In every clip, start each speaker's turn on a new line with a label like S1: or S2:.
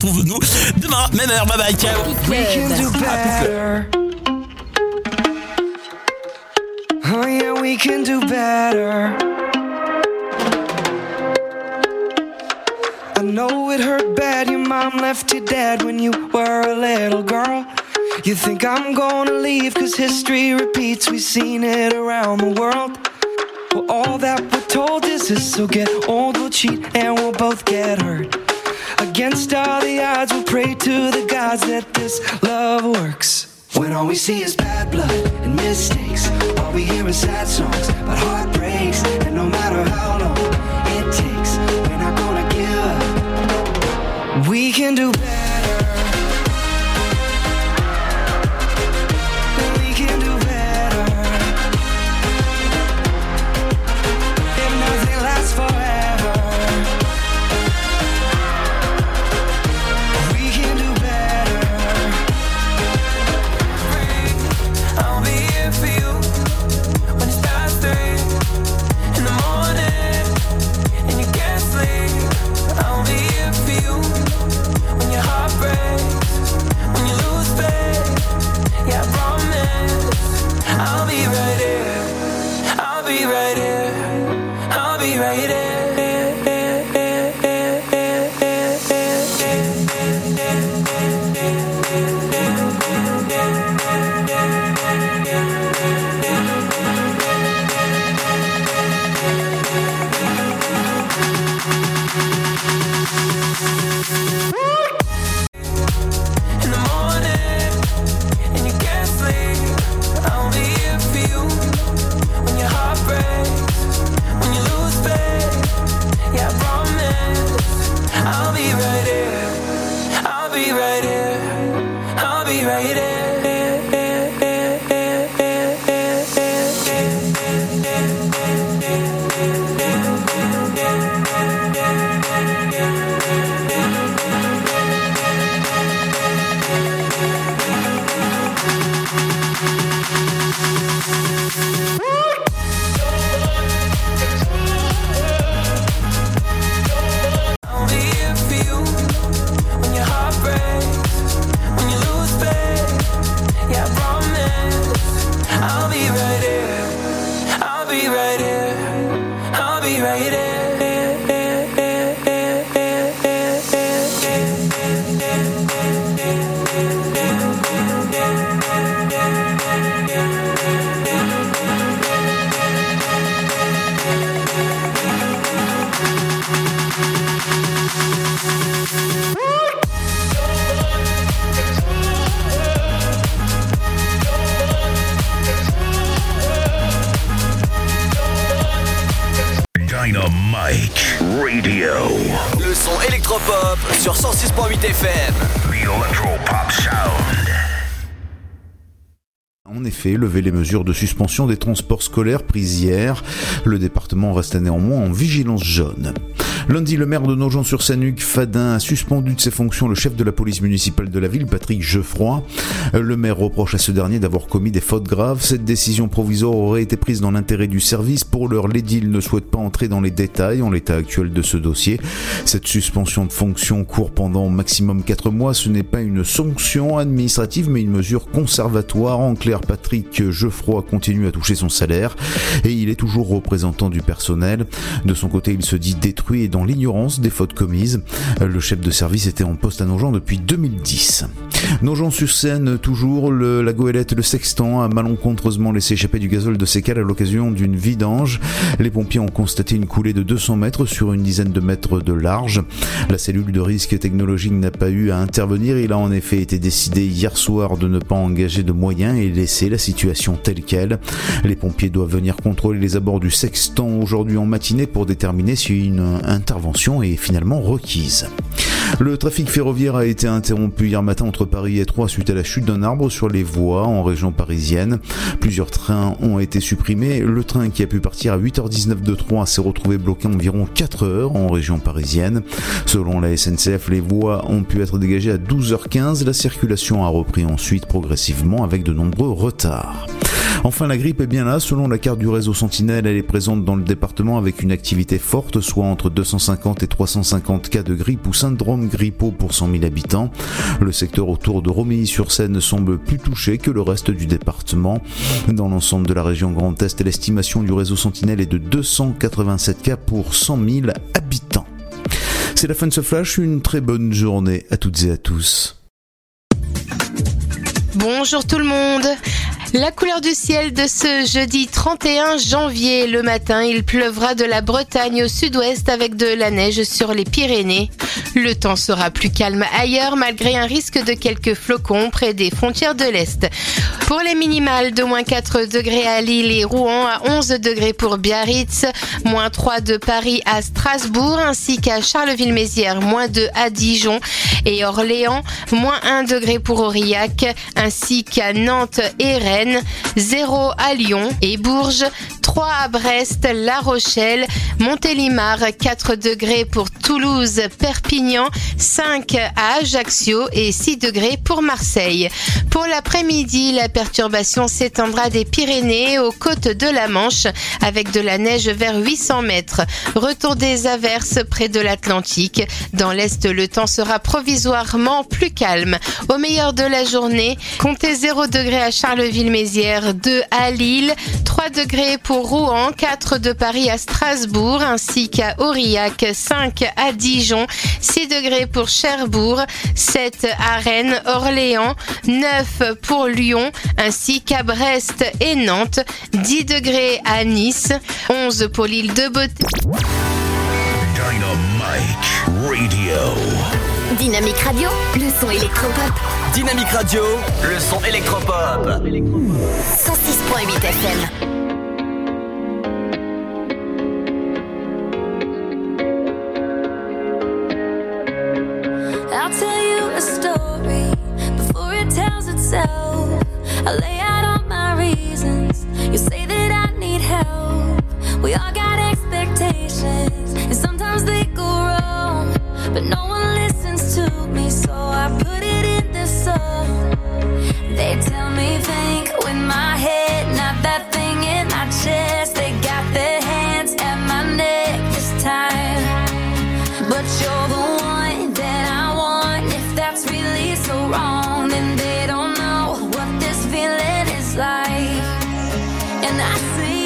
S1: Trouve-nous demain, même heure. Bye bye, ciao.
S2: We can do better. Oh yeah, we can do better. I know it hurt bad. Your mom left you dead when you were a little girl. You think I'm gonna leave cause history repeats. We've seen it around the world. Well, all that we're told is this. So get old, we'll cheat, and we'll both get hurt. Against all the odds, we'll pray to the gods that this love works. When all we see is bad blood and mistakes, all we hear is sad songs about heartbreaks. And no matter how long it takes, we're not gonna give up. We can do better.
S3: Lever les mesures de suspension des transports scolaires prises hier, le département reste néanmoins en vigilance jaune. Lundi, le maire de Nogent-sur-Seine, Hugues Fadin, a suspendu de ses fonctions le chef de la police municipale de la ville, Patrick Geoffroy. Le maire reproche à ce dernier d'avoir commis des fautes graves. Cette décision provisoire aurait été prise dans l'intérêt du service. Pour l'heure, l'édile ne souhaite pas entrer dans les détails en l'état actuel de ce dossier. Cette suspension de fonction court pendant maximum 4 mois. Ce n'est pas une sanction administrative, mais une mesure conservatoire. En clair, Patrick Geoffroy continue à toucher son salaire et il est toujours représentant du personnel. De son côté, il se dit détruit et dans l'ignorance des fautes commises. Le chef de service était en poste à Nogent depuis 2010. Nogent-sur-Seine, toujours, le, la goélette Le Sextant a malencontreusement laissé échapper du gazole de ses cales à l'occasion d'une vidange. Les pompiers ont constaté une coulée de 200 mètres sur une dizaine de mètres de large. La cellule de risque technologique n'a pas eu à intervenir. Il a en effet été décidé hier soir de ne pas engager de moyens et laisser la situation telle qu'elle. Les pompiers doivent venir contrôler les abords du Sextant aujourd'hui en matinée pour déterminer si une intervention est finalement requise. Le trafic ferroviaire a été interrompu hier matin entre Paris et Troyes suite à la chute d'un arbre sur les voies en région parisienne. Plusieurs trains ont été supprimés. Le train qui a pu partir à 8h19 de Troyes s'est retrouvé bloqué environ 4 heures en région parisienne. Selon la SNCF, les voies ont pu être dégagées à 12h15. La circulation a repris ensuite progressivement avec de nombreux retards. Enfin, la grippe est bien là. Selon la carte du réseau Sentinelle, elle est présente dans le département avec une activité forte, soit entre 250 et 350 cas de grippe ou syndrome grippaux pour 100 000 habitants. Le secteur autour de Romilly-sur-Seine semble plus touché que le reste du département. Dans l'ensemble de la région Grand Est, l'estimation du réseau Sentinelle est de 287 cas pour 100 000 habitants. C'est la fin de ce flash, une très bonne journée à toutes et à tous.
S4: Bonjour tout le monde. La couleur du ciel de ce jeudi 31 janvier. Le matin, il pleuvra de la Bretagne au sud-ouest avec de la neige sur les Pyrénées. Le temps sera plus calme ailleurs malgré un risque de quelques flocons près des frontières de l'Est. Pour les minimales, de moins 4 degrés à Lille et Rouen, à 11 degrés pour Biarritz, moins 3 de Paris à Strasbourg, ainsi qu'à Charleville-Mézières, moins 2 à Dijon et Orléans, moins 1 degré pour Aurillac, ainsi qu'à Nantes et Rennes, 0 à Lyon et Bourges, 3 à Brest, La Rochelle, Montélimar, 4 degrés pour Toulouse, Perpignan, 5 à Ajaccio et 6 degrés pour Marseille. Pour l'après-midi, la perturbation s'étendra des Pyrénées aux côtes de la Manche avec de la neige vers 800 mètres. Retour des averses près de l'Atlantique. Dans l'Est, le temps sera provisoirement plus calme. Au meilleur de la journée, comptez 0 degrés à Charleville-Mézières, 2 à Lille, 3 degrés pour Rouen, 4 de Paris à Strasbourg, ainsi qu'à Aurillac, 5 à Dijon, 6 degrés pour Cherbourg, 7 à Rennes, Orléans, 9 pour Lyon, ainsi qu'à Brest et Nantes, 10 degrés à Nice, 11 pour l'île de Beauté.
S5: Dynamite Radio.
S1: Dynamique Radio, le son électropop.
S6: Dynamique Radio, le son électropop.
S1: 106.8 FM.
S7: I'll tell you a story before it tells itself. I lay out all my reasons. You say that I need help. We all got expectations, and sometimes they go wrong. But no one listens to me, so I put it in the song. They tell me think with my head, not that thing in my chest. They got their hands at my neck this time. But you're the one that I want. If that's really so wrong, then they don't know what this feeling is like. And I say,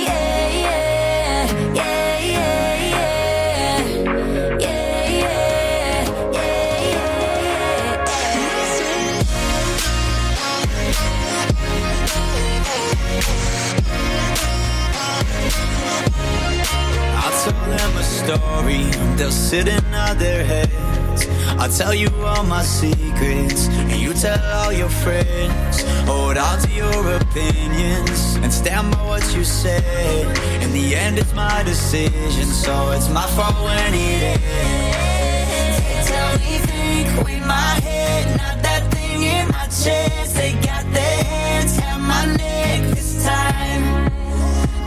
S8: tell them a story, they'll sit nod their heads. I'll tell you all my secrets, and you tell all your friends. Hold on to your opinions, and stand by what you say. In the end, it's my decision, so it's my fault when it ends.
S7: They tell me think with my head, not that thing in my chest. They got their hands at my neck this time.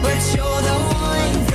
S7: But you're the one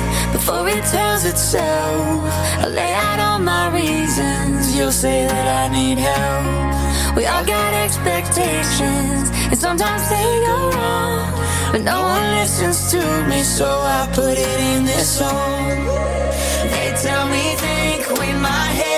S7: Before it tells itself, I lay out all my reasons.
S8: You'll say that I need help.
S7: We all got expectations, and sometimes they go wrong. But no one listens to me, so I put it in this song. They tell me think with my head,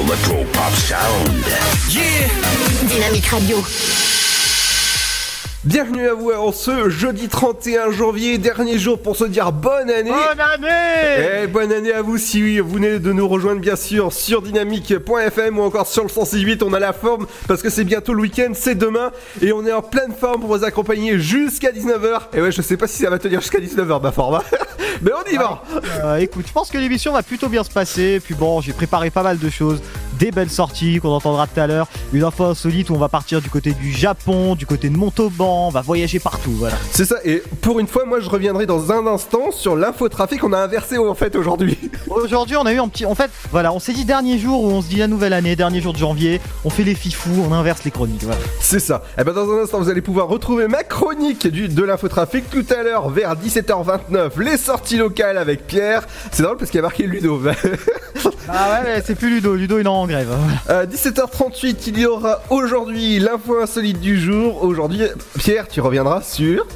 S5: electro pop sound.
S1: Dynamique Radio.
S9: Bienvenue à vous en ce jeudi 31 janvier, dernier jour pour se dire bonne année.
S10: Bonne année
S9: Et bonne année à vous si vous venez de nous rejoindre bien sûr sur dynamique.fm ou encore sur le 168, on a la forme parce que c'est bientôt le week-end, c'est demain et on est en pleine forme pour vous accompagner jusqu'à 19h. Et ouais, je sais pas si ça va tenir jusqu'à 19h ma forme, hein. mais on y va.
S10: Euh, écoute, je pense que l'émission va plutôt bien se passer. Puis bon, j'ai préparé pas mal de choses. Des belles sorties qu'on entendra tout à l'heure. Une info insolite où on va partir du côté du Japon, du côté de Montauban. On va voyager partout. Voilà.
S9: C'est ça, et pour une fois, moi je reviendrai dans un instant sur l'infotrafic. On a inversé en fait aujourd'hui.
S10: Aujourd'hui, on a eu un petit. En fait, voilà, on s'est dit dernier jour où on se dit la nouvelle année, dernier jour de janvier. On fait les fifous, on inverse les chroniques. Voilà.
S9: C'est ça. Et ben dans un instant, vous allez pouvoir retrouver ma chronique du, de l'infotrafic tout à l'heure vers 17h29. Les sorties locales avec Pierre. C'est drôle parce qu'il y a marqué Ludo.
S10: Ah ouais, mais c'est plus Ludo. Ludo, il en grève.
S9: Euh, 17h38, il y aura aujourd'hui l'info insolite du jour. Aujourd'hui, Pierre, tu reviendras sur.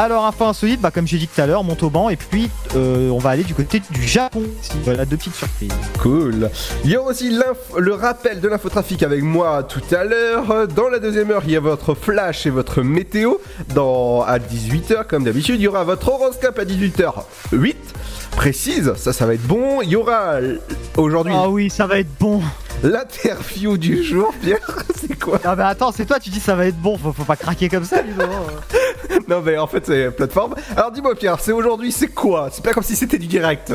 S10: Alors, info insolite, bah, comme j'ai dit tout à l'heure, Montauban. Et puis, euh, on va aller du côté du Japon. Voilà, deux petites surprises.
S9: Cool. Il y aura aussi le rappel de l'infotrafic avec moi tout à l'heure. Dans la deuxième heure, il y a votre flash et votre météo. Dans, à 18h, comme d'habitude, il y aura votre horoscope à 18h08. Précise, ça, ça va être bon. Il y aura aujourd'hui
S10: Ah oui, ça va être bon.
S9: L'interview du jour. Pierre, c'est quoi
S10: Ah bah attends, c'est toi, tu dis ça va être bon. Faut, faut pas craquer comme ça, Ludo. hein.
S9: Non, mais en fait, c'est plateforme. Alors dis-moi, Pierre, c'est aujourd'hui, c'est quoi? C'est pas comme si c'était du direct.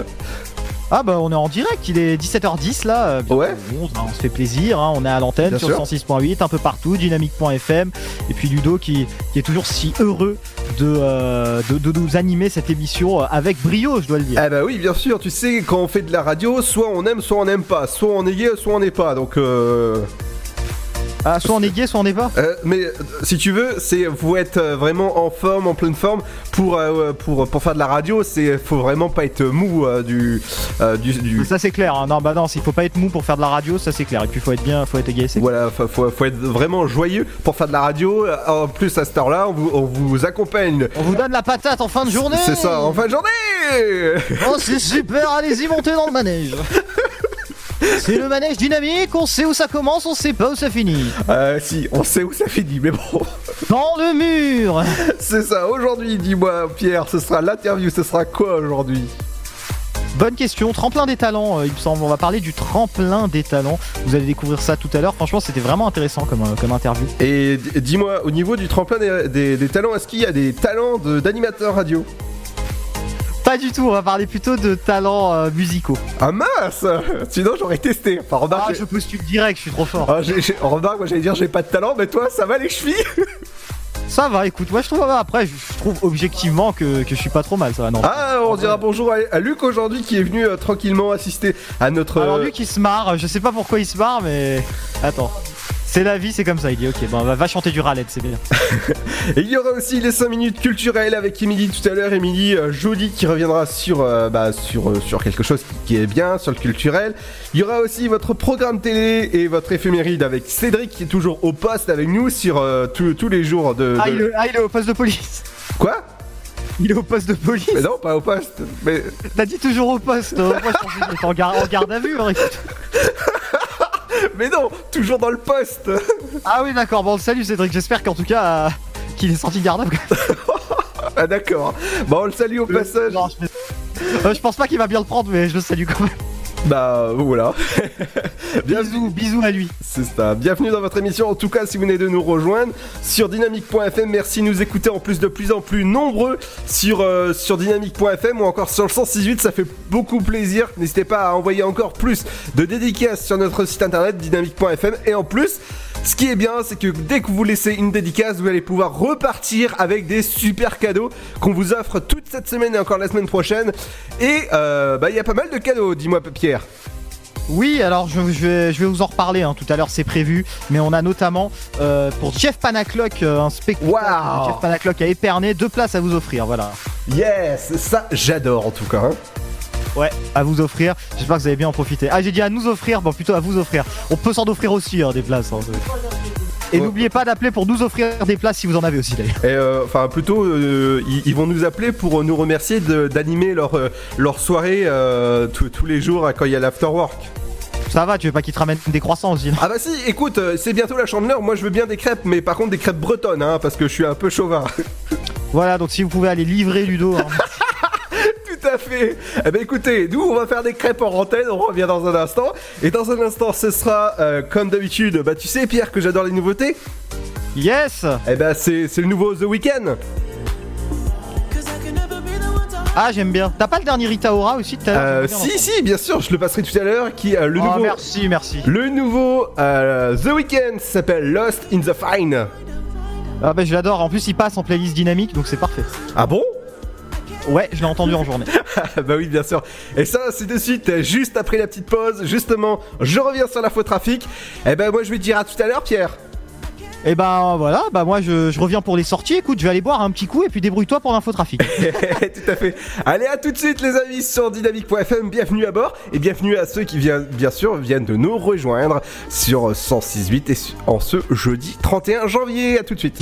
S10: Ah bah on est en direct, il est 17h10 là, euh,
S9: Ouais.
S10: 11, hein, on se fait plaisir, hein, on est à l'antenne sur
S9: sûr.
S10: 106.8, un peu partout, dynamique.fm, et puis Ludo qui, qui est toujours si heureux de, euh, de, de nous animer cette émission euh, avec brio, je dois le dire.
S9: Ah bah oui, bien sûr, tu sais, quand on fait de la radio, soit on aime, soit on n'aime pas. Soit on est gay, soit on n'est pas. Donc, euh...
S10: Ah, soit on est gay, soit on n'est pas
S9: euh, mais euh, si tu veux, c'est vous être euh, vraiment en forme, en pleine forme pour euh, pour pour faire de la radio. C'est faut vraiment pas être mou euh, du, euh, du du.
S10: Ça c'est clair, hein. non bah non, il faut pas être mou pour faire de la radio, ça c'est clair, et puis faut être bien, faut être gay,
S9: Voilà, faut, faut, faut être vraiment joyeux pour faire de la radio. Euh, En plus, à cette heure-là, on vous, on vous accompagne.
S10: On vous donne la patate en fin de journée
S9: C'est ça, en fin de journée
S10: Oh c'est super, allez-y montez dans le manège C'est le manège dynamique, on sait où ça commence, on sait pas où ça finit.
S9: Euh, si, on sait où ça finit, mais bon.
S10: Dans le mur
S9: C'est ça, aujourd'hui, dis-moi, Pierre, ce sera l'interview, ce sera quoi aujourd'hui?
S10: Bonne question, tremplin des talents, euh, il me semble. On va parler du tremplin des talents. Vous allez découvrir ça tout à l'heure. Franchement, c'était vraiment intéressant comme, euh, comme interview.
S9: Et dis-moi, au niveau du tremplin des, des- des talents, est-ce qu'il y a des talents de- d'animateurs radio?
S10: Pas du tout, on va parler plutôt de talents euh, musicaux.
S9: Ah mince Sinon, j'aurais testé. Enfin, remarque,
S10: Ah, je postule direct, je suis trop fort.
S9: Ah, remarque, moi j'allais dire j'ai pas de talent, mais toi, ça va les chevilles
S10: Ça va, écoute, moi je trouve, après, je trouve objectivement que, que je suis pas trop mal, ça va, non.
S9: Ah, on dira bonjour à, à Luc aujourd'hui qui est venu euh, tranquillement assister à notre.
S10: Alors
S9: euh,
S10: lui qui se marre, je sais pas pourquoi il se marre, mais. Attends. C'est la vie, c'est comme ça. Il dit, ok, bon, va, va chanter du ralette, c'est bien.
S9: Et il y aura aussi les 5 minutes culturelles avec Émilie tout à l'heure. Émilie euh, Jolie qui reviendra sur, euh, bah, sur, euh, sur quelque chose qui, qui est bien, sur le culturel. Il y aura aussi votre programme télé et votre éphéméride avec Cédric qui est toujours au poste avec nous sur euh, tous les jours de.
S10: Ah,
S9: de-
S10: il, est- ah, il est au poste de police.
S9: Quoi?
S10: Il est au poste de police.
S9: Mais non, pas au poste. Mais
S10: T'as dit toujours au poste. euh, Moi, je pensais qu'il était en garde, en garde à vue. hein.
S9: Mais non, toujours dans le poste.
S10: Ah oui, d'accord. Bon, salut Cédric. J'espère qu'en tout cas, euh, qu'il est sorti à vue.
S9: Ah d'accord. Bon, on le salue au passage.
S10: Non, je, Euh, je pense pas qu'il va bien le prendre, mais je le salue quand même.
S9: Bah voilà.
S10: Bisous, bisous à lui.
S9: C'est ça. Bienvenue dans votre émission. En tout cas, si vous venez de nous rejoindre sur dynamique.fm, merci de nous écouter en plus de plus en plus nombreux sur, euh, sur dynamique.fm ou encore sur le 168. Ça fait beaucoup plaisir. N'hésitez pas à envoyer encore plus de dédicaces sur notre site internet dynamique.fm. Et en plus, ce qui est bien, c'est que dès que vous laissez une dédicace, vous allez pouvoir repartir avec des super cadeaux qu'on vous offre toute cette semaine et encore la semaine prochaine. Et euh, bah, il y a pas mal de cadeaux, dis-moi Pierre.
S10: Oui, alors je, je vais, je vais vous en reparler. hein, Tout à l'heure, c'est prévu. Mais on a notamment euh, pour Jeff Panaclock euh, un spectacle de Jeff Panaclock à Épernay, deux places à vous offrir. Voilà.
S9: Yes, ça j'adore en tout cas. hein.
S10: Ouais, à vous offrir. J'espère que vous allez bien en profiter. Ah, j'ai dit à nous offrir, bon, plutôt à vous offrir. On peut s'en offrir aussi, hein, des places. hein. Et n'oubliez pas d'appeler pour nous offrir des places si vous en avez aussi d'ailleurs.
S9: Et euh, enfin, plutôt, euh, ils, ils vont nous appeler pour nous remercier de- d'animer leur, euh, leur soirée euh, tous- tous les jours hein, quand il y a l'afterwork.
S10: Ça va, tu veux pas qu'ils te ramènent des croissants aussi
S9: Ah bah si, écoute, euh, c'est bientôt la chandeleur. Moi, je veux bien des crêpes, mais par contre des crêpes bretonnes, hein, parce que je suis un peu chauvin.
S10: Voilà, donc si vous pouvez aller livrer Ludo. hein.
S9: Tout à fait. Eh ben écoutez, nous on va faire des crêpes en antenne, on revient dans un instant. Et dans un instant, ce sera euh, comme d'habitude. Bah tu sais Pierre que j'adore les nouveautés.
S10: Yes.
S9: Eh ben c'est c'est le nouveau The Weeknd.
S10: Ah, j'aime bien. T'as pas le dernier Rita Ora aussi tout à l'heure
S9: Euh,
S10: bien
S9: si si, bien sûr, je le passerai tout à l'heure. Qui euh, le
S10: Oh,
S9: nouveau.
S10: merci, merci.
S9: Le nouveau euh, The Weeknd s'appelle Lost in the Fine.
S10: Ah bah je l'adore, en plus il passe en playlist dynamique donc c'est parfait.
S9: Ah bon?
S10: Ouais, je l'ai entendu en journée.
S9: bah oui, bien sûr. Et ça, c'est de suite, juste après la petite pause. Justement, je reviens sur l'info trafic. Eh ben moi, je vais te dire à tout à l'heure, Pierre.
S10: Et ben voilà, bah moi je, je reviens pour les sorties, écoute, je vais aller boire un petit coup et puis débrouille-toi pour l'infotrafic.
S9: Tout à fait. Allez, à tout de suite, les amis, sur dynamique.fm. Bienvenue à bord et bienvenue à ceux qui viennent, bien sûr, viennent de nous rejoindre sur 106.8 et en ce jeudi 31 janvier. À tout de suite.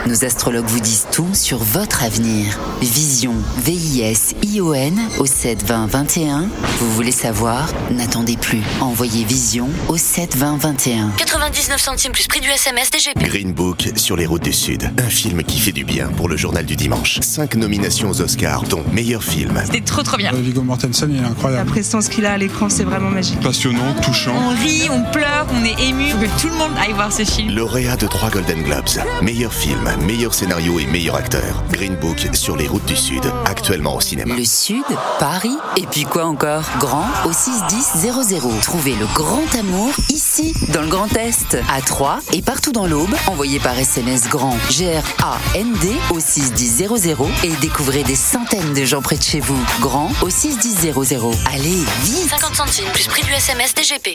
S11: Nos astrologues vous disent tout sur votre avenir. Vision, V-I-S-I-O-N au 7 20 21. Vous voulez savoir? N'attendez plus. Envoyez Vision au 7 20 21.
S12: 99 centimes plus prix du SMS DGP.
S13: Green Book sur les routes du Sud. Un film qui fait du bien pour le journal du dimanche. Cinq nominations aux Oscars, dont meilleur film.
S12: C'était trop trop bien.
S14: Viggo Mortensen, il est incroyable.
S15: La prestance qu'il a à l'écran, c'est vraiment magique.
S14: Passionnant, touchant.
S12: On rit, on pleure, on est ému. Faut que tout le monde aille voir ce film.
S13: Lauréat de trois Golden Globes. Meilleur film, meilleur scénario et meilleur acteur. Green Book sur les routes du Sud. Actuellement au cinéma.
S11: Le Sud, Paris, et puis quoi encore? Grand au 61000. Trouvez le grand amour ici, dans le Grand Est, à Troyes et partout dans l'Aube. Envoyez par SMS grand G-R-A-N-D au 61000 et découvrez des centaines de gens près de chez vous. Grand au 61000. Allez, vite
S12: 50 centimes plus prix du SMS DGP.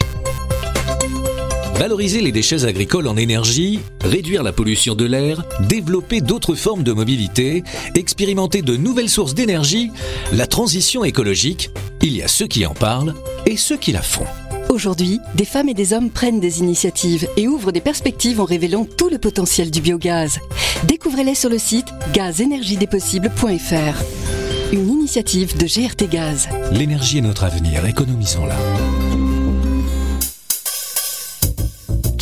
S16: Valoriser les déchets agricoles en énergie, réduire la pollution de l'air, développer d'autres formes de mobilité, expérimenter de nouvelles sources d'énergie, la transition écologique, il y a ceux qui en parlent et ceux qui la font.
S17: Aujourd'hui, des femmes et des hommes prennent des initiatives et ouvrent des perspectives en révélant tout le potentiel du biogaz. Découvrez-les sur le site gazénergiedespossibles.fr. Une initiative de GRT Gaz.
S16: L'énergie est notre avenir, économisons-la.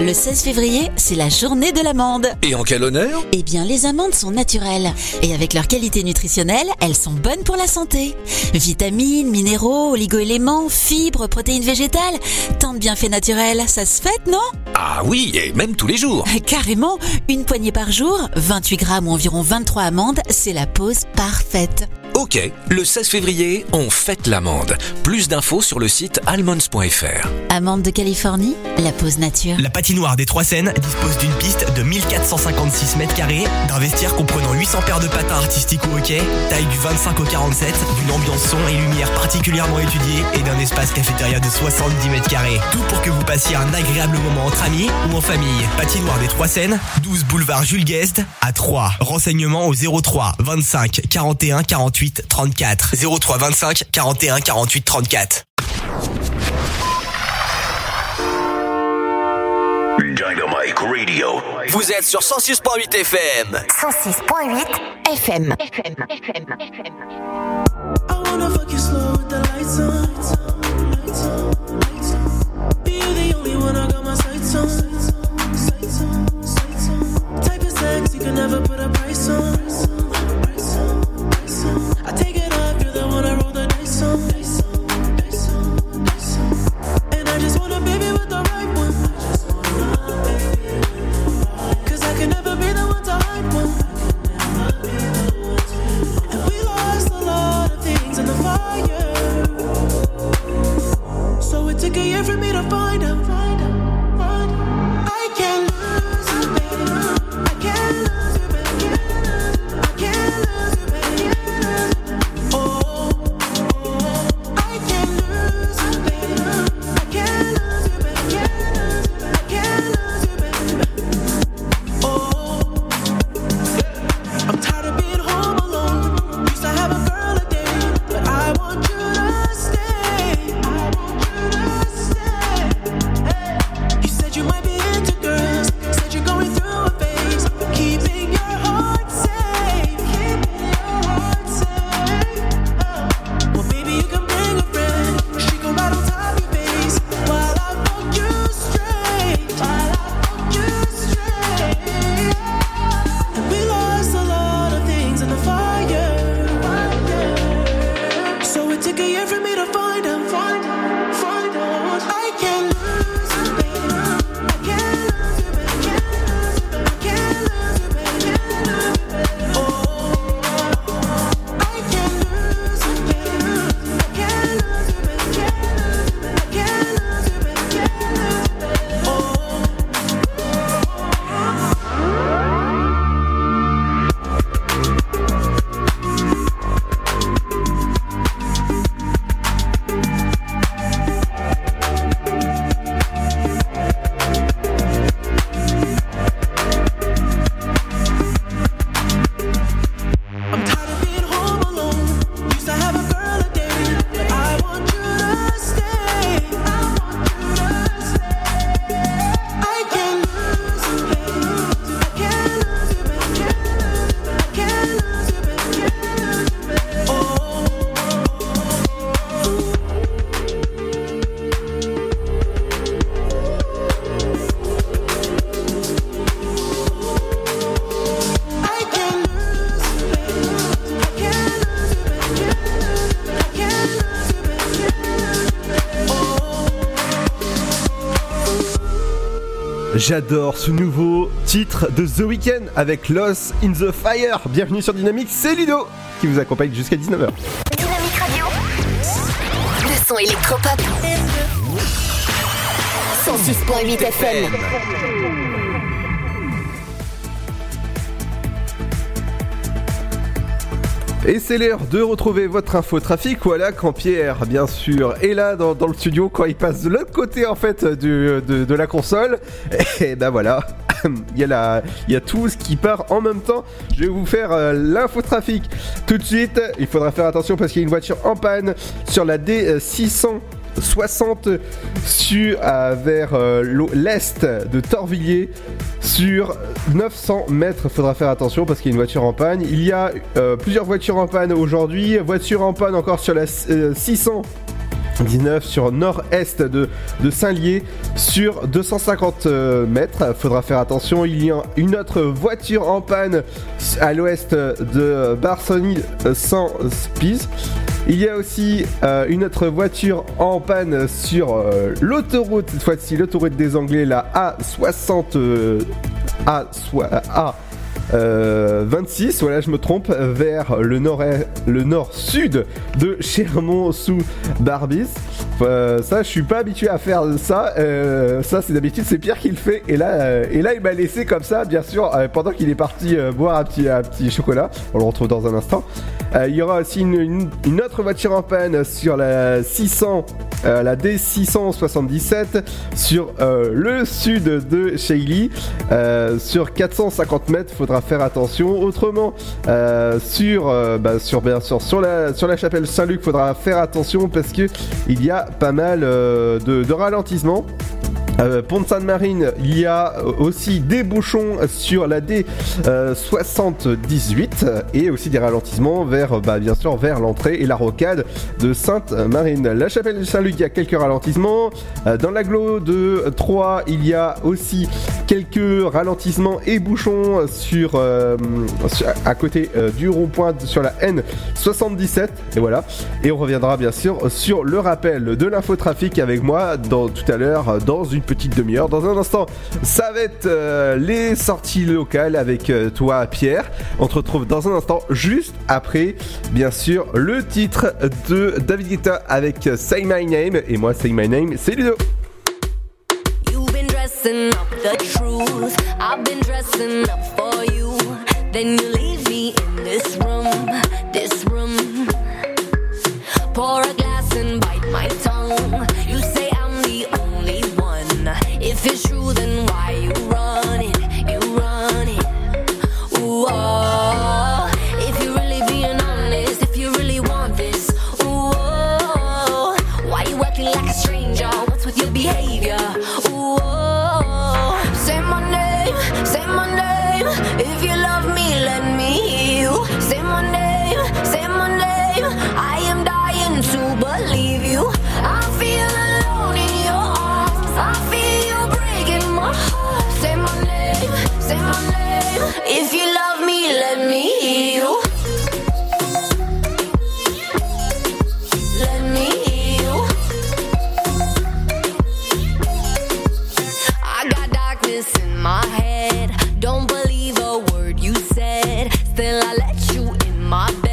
S18: Le 16 février, c'est la journée de l'amande.
S16: Et en quel honneur?
S18: Eh bien, les amandes sont naturelles. Et avec leur qualité nutritionnelle, elles sont bonnes pour la santé. Vitamines, minéraux, oligoéléments, fibres, protéines végétales. Tant de bienfaits naturels, ça se fête, non?
S16: Ah oui, et même tous les jours.
S18: Carrément, une poignée par jour, 28 grammes ou environ 23 amandes, c'est la pause parfaite.
S16: Ok, le 16 février, on fête l'amande. Plus d'infos sur le site almonds.fr.
S18: Amandes de Californie, la pause nature.
S19: La patinoire des Trois Seines dispose d'une piste de 1456 mètres carrés, d'un vestiaire comprenant 800 paires de patins artistiques ou hockey, taille du 25 au 47, d'une ambiance son et lumière particulièrement étudiée et d'un espace cafétéria de 70 mètres carrés. Tout pour que vous passiez un agréable moment entre amis ou en famille. Patinoire des Trois Seines, 12 boulevard Jules Guest à 3. Renseignements au 03 25 41 48 48 34. 03 25 41 48 34.
S5: Dynamic Radio.
S6: Vous êtes sur 106.8 FM.
S1: 106.8 FM. FM. FM. FM.
S20: I wanna fuck you slow with the lights on. Lights on. Lights on. Be you the only one I got my sights on. Sights
S21: on. Sights on. Type of sex you can never put a price on.
S9: J'adore ce nouveau titre de The Weeknd avec Lost in the Fire. Bienvenue sur Dynamique, c'est Ludo qui vous accompagne jusqu'à 19h.
S1: Dynamique Radio. Le son électropop. 106.8 FM.
S9: Et c'est l'heure de retrouver votre info trafic. Voilà, quand Pierre, bien sûr, est là dans, le studio, quand il passe de l'autre côté en fait de, de la console, et ben voilà, il y, a il y a tout ce qui part en même temps. Je vais vous faire euh, l'info trafic tout de suite. Il faudra faire attention parce qu'il y a une voiture en panne sur la D600. 60 sur, euh, vers euh, l'est de Torvilliers sur 900 mètres. Faudra faire attention parce qu'il y a une voiture en panne. Il y a euh, plusieurs voitures en panne aujourd'hui. Voiture en panne encore sur la euh, 600. 19 sur nord-est de, Saint-Lié sur 250 euh, mètres. Faudra faire attention. Il y a une autre voiture en panne à l'ouest de euh, sans Spies. Il y a aussi euh, une autre voiture en panne sur euh, l'autoroute, cette fois-ci l'autoroute des Anglais, la A60 euh, A, soi- A euh, 26, voilà, je me trompe, vers le nord le nord-sud de Chermont sous Barbis. Euh, ça, je suis pas habitué à faire ça. Euh, ça, c'est d'habitude, c'est Pierre qui le fait. Et là, euh, et là, il m'a laissé comme ça, bien sûr, pendant qu'il est parti boire un petit, chocolat. On le retrouve dans un instant. Il y aura aussi une, autre voiture en panne sur la 600, euh, la D677, sur le sud de euh, sur 450 mètres. Faudra faire attention. Autrement, euh, sur, euh, bah, sur bien sûr sur la sur la chapelle Saint-Luc, faudra faire attention parce que il y a pas mal euh, de, de ralentissements. Euh, Pont Sainte-Marine, il y a euh, aussi des bouchons sur la D78 et aussi des ralentissements vers, bah, bien sûr, vers l'entrée et la rocade de Sainte-Marine. La chapelle de Saint-Luc, il y a quelques ralentissements. Euh, Dans l'agglo de Troyes, il y a aussi quelques ralentissements et bouchons euh, à côté euh, du rond-point sur la N77. Et voilà. Et on reviendra bien sûr sur le rappel de l'infotrafic avec moi dans, tout à l'heure dans une petite demi-heure. Dans un instant, ça va être euh, les sorties locales avec euh, toi Pierre. On te retrouve dans un instant juste après bien sûr le titre de David Guetta avec euh, Say My Name. Et moi Say My Name, c'est Ludo.
S7: Pour a glass and bite my tongue. Still, I
S2: let you in my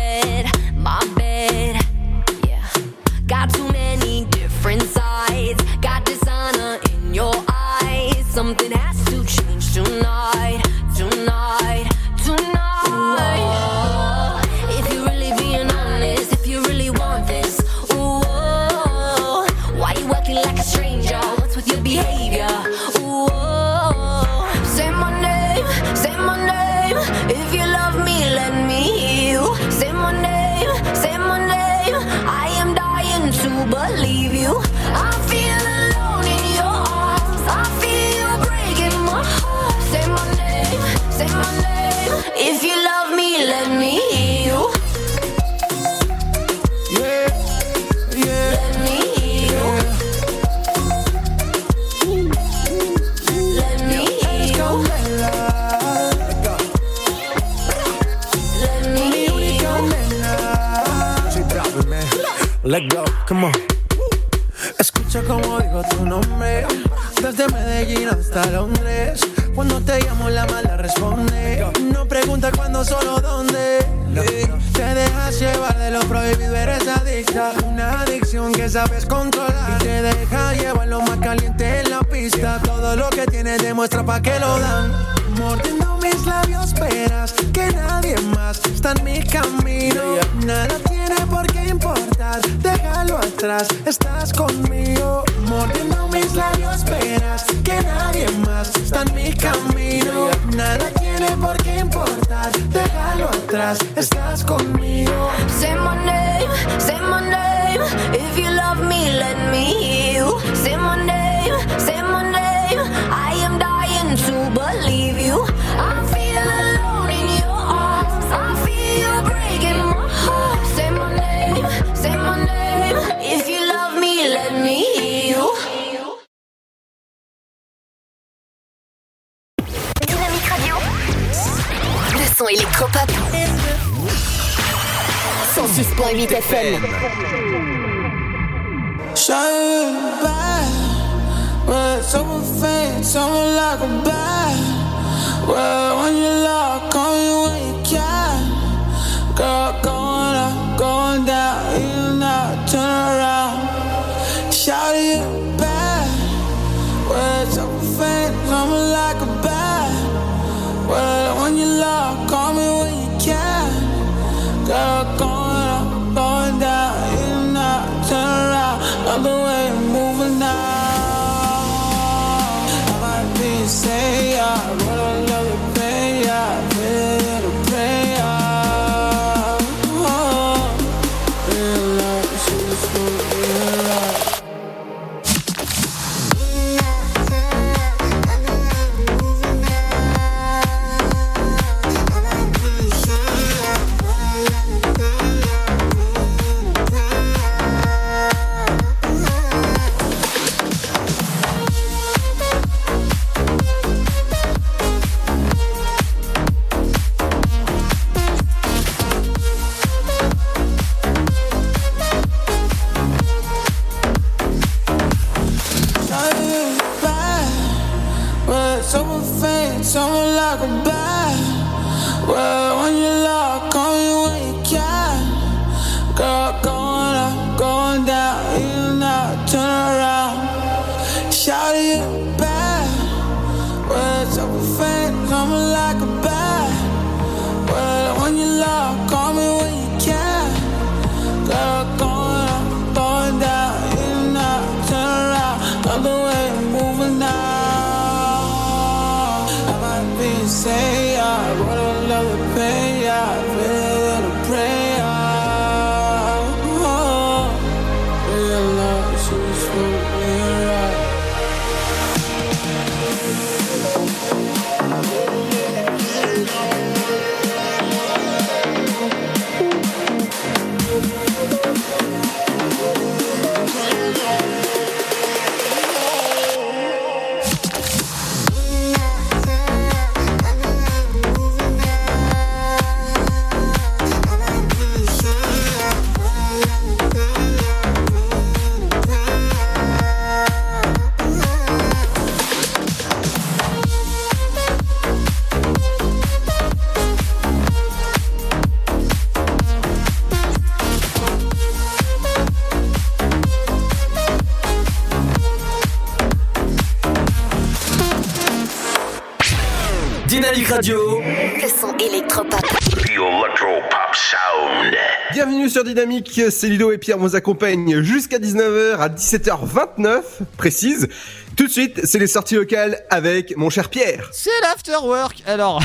S22: dynamique,
S9: c'est Ludo et Pierre vous accompagnent jusqu'à 19h à 17h29 précise. Tout de suite, c'est les sorties locales avec mon cher Pierre.
S10: C'est l'afterwork. Alors,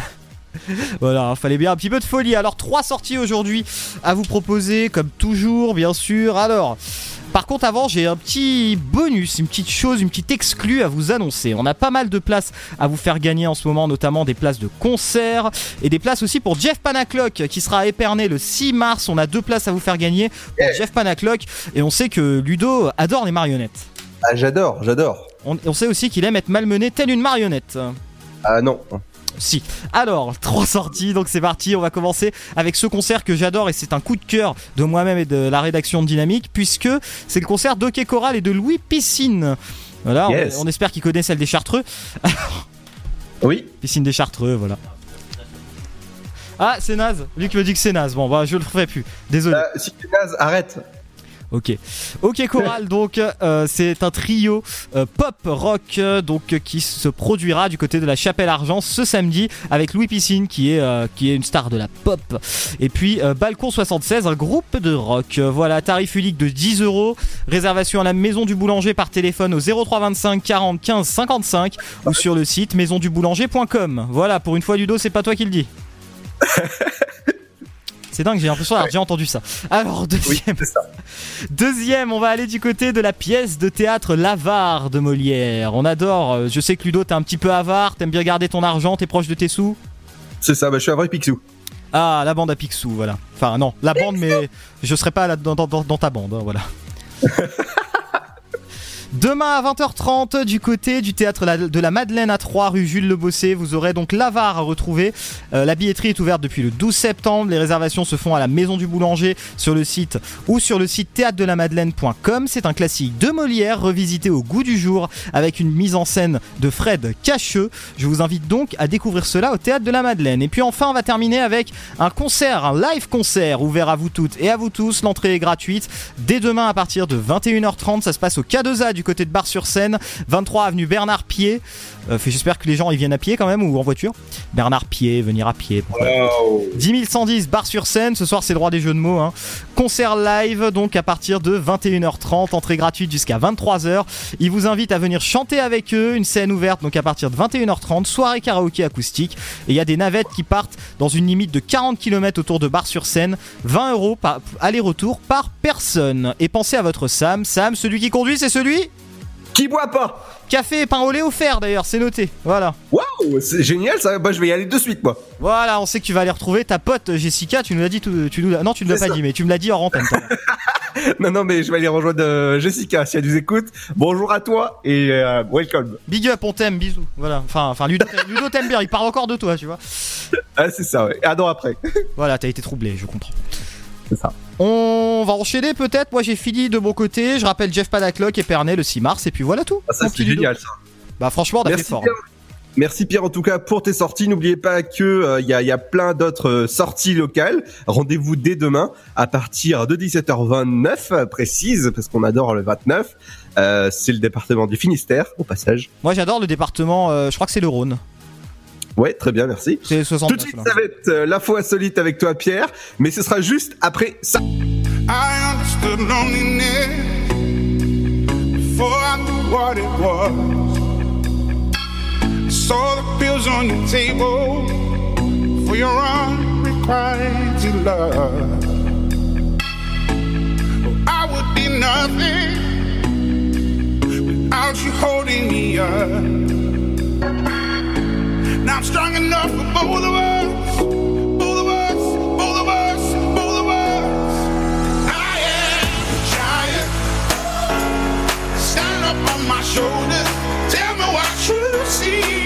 S10: voilà, fallait bien un petit peu de folie. Alors, trois sorties aujourd'hui à vous proposer, comme toujours, bien sûr. Alors, par contre, avant, j'ai un petit bonus, une petite chose, une petite exclue à vous annoncer. On a pas mal de places à vous faire gagner en ce moment, notamment des places de concert et des places aussi pour Jeff Panaclock qui sera éperné le 6 mars. On a deux places à vous faire gagner pour eh. Jeff Panaclock et on sait que Ludo adore les marionnettes.
S9: Ah, j'adore, j'adore.
S10: On, sait aussi qu'il aime être malmené tel une marionnette.
S9: Ah non.
S10: Si. Alors, trois sorties, donc c'est parti. On va commencer avec ce concert que j'adore et c'est un coup de cœur de moi-même et de la rédaction Dynamique, puisque c'est le concert d'Oké Choral et de Louis Piscine. Voilà, on, espère qu'il connaît celle des Chartreux.
S9: oui.
S10: Piscine des Chartreux, voilà. Ah, c'est naze. Luc me dit que c'est naze. Bon, bah, je le ferai plus. Désolé.
S9: Euh, si c'est naze, arrête.
S10: Ok. Ok Choral, donc euh, c'est un trio euh, pop rock euh, donc qui se produira du côté de la Chapelle Argent ce samedi avec Louis Piscine qui est qui est une star de la pop et puis Balcon 76 un groupe de rock. Voilà tarif unique de 10 euros. Réservation à la Maison du Boulanger par téléphone au 0325 40 15 55 ou sur le site maisonduboulanger.com. Voilà pour une fois Ludo c'est pas toi qui le dis. C'est dingue, j'ai l'impression d'avoir déjà entendu ça. Alors, deuxième. deuxième, on va aller du côté de la pièce de théâtre L'Avare de Molière. On adore, euh, je sais que Ludo, t'es un petit peu avare, t'aimes bien garder ton argent, t'es proche de tes sous?
S9: C'est ça, bah, je suis un vrai Picsou.
S10: Ah, la bande à Picsou, voilà. Enfin, non, la bande, mais je serai pas là dans, dans- dans- dans ta bande, hein, voilà. Demain à 20h30 du côté du théâtre de la Madeleine à 3 rue Jules Le Bossé, vous aurez donc l'avare à retrouver. Euh, la billetterie est ouverte depuis le 12 septembre. Les réservations se font à la Maison du Boulanger sur le site ou sur le site théâtre-de-la-madeleine.com. C'est un classique de Molière revisité au goût du jour avec une mise en scène de Fred Cacheux. Je vous invite donc à découvrir cela au théâtre de la Madeleine. Et puis enfin, on va terminer avec un concert, un live concert ouvert à vous toutes et à vous tous. L'entrée est gratuite dès demain à partir de 21h30. Ça se passe au K2A du côté de Bar-sur-Seine, 23 avenue Bernard Pied. Euh, J'espère que les gens ils viennent à pied quand même ou en voiture. Bernard Pied, venir à pied. pas. 10 110 Bar-sur-Seine. Ce soir, c'est droit des jeux de mots. hein. Concert live, donc à partir de 21h30. Entrée gratuite jusqu'à 23h. Ils vous invitent à venir chanter avec eux. Une scène ouverte, donc à partir de 21h30. Soirée karaoké acoustique. Et il y a des navettes qui partent dans une limite de 40 km autour de Bar-sur-Seine. 20 euros aller-retour par personne. Et pensez à votre Sam. Sam, celui qui conduit, c'est celui
S9: Qui boit pas
S10: Café et pain au lait offert d'ailleurs, c'est noté. Voilà.
S9: Waouh, c'est génial ça. Bah, je vais y aller de suite, moi.
S10: Voilà, on sait que tu vas aller retrouver ta pote Jessica. Tu nous l'as dit, tout- tu nous l'as- non, tu ne l'as
S9: C'est
S10: pas
S9: ça.
S10: dit, mais tu me l'as dit hors antenne. l'heure.
S9: non, non, mais je vais aller rejoindre euh, Jessica si elle nous écoute. Bonjour à toi et euh, welcome.
S10: Big up, on t'aime, bisous. Voilà. Enfin, enfin, Ludo, t'aime- Ludo t'aime bien. Il parle encore de toi, tu vois.
S9: Ah, c'est ça, ouais. Un an après.
S10: Voilà, t'as été troublé, je comprends.
S9: C'est ça.
S10: On va enchaîner peut-être. Moi, j'ai fini de mon côté. Je rappelle Jeff Padaclock et Pernay le 6 mars, et puis voilà tout.
S9: Ah, ça, c'est génial ça.
S10: Bah, franchement, on a fait fort.
S9: Pierre. Merci Pierre en tout cas pour tes sorties. N'oubliez pas que euh, il y, a, il y a plein d'autres euh, sorties locales. Rendez-vous dès demain à partir de 17h29 euh, précise parce qu'on adore le 29. Euh, c'est le département du Finistère au passage.
S10: Moi, j'adore le département. je crois que c'est le Rhône.
S9: Ouais, très bien, merci.
S10: C'est 69.
S9: Tout de suite, ça va être euh, l'info insolite avec toi Pierre, mais ce sera juste après ça.
S14: I understood loneliness before I knew what it was. Saw the pills on your table for your unrequited love. I would be nothing without you holding me up. Now I'm strong enough for both of us. Both of us, both of us, both of us. I am a giant. Stand up on my shoulders. Tell me what you see.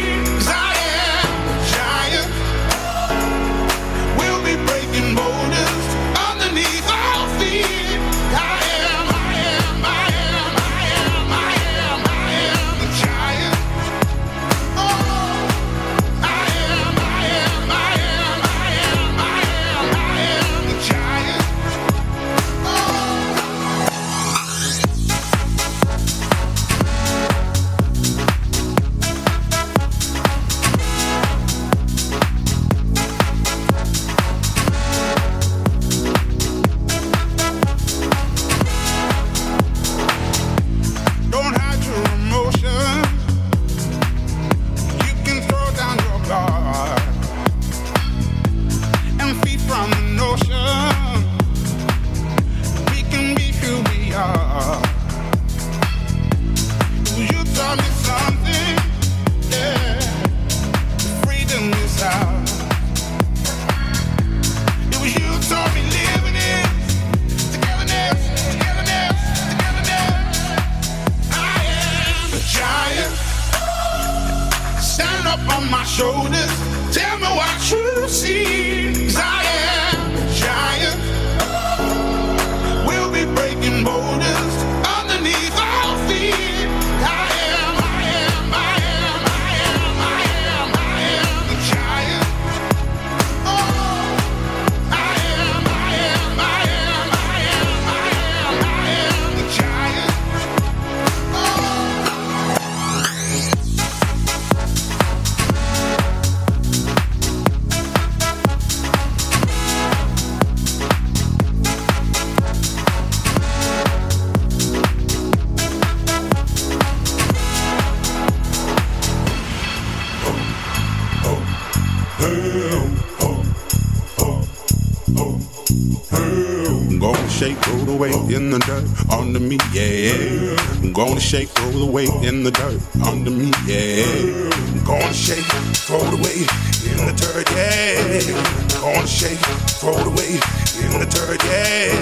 S14: Under me, yeah. I'm gonna shake, roll away in the dirt under me, yeah. I'm gonna shake, roll away in the dirt, yeah. I'm gonna shake, roll away in the dirt, yeah.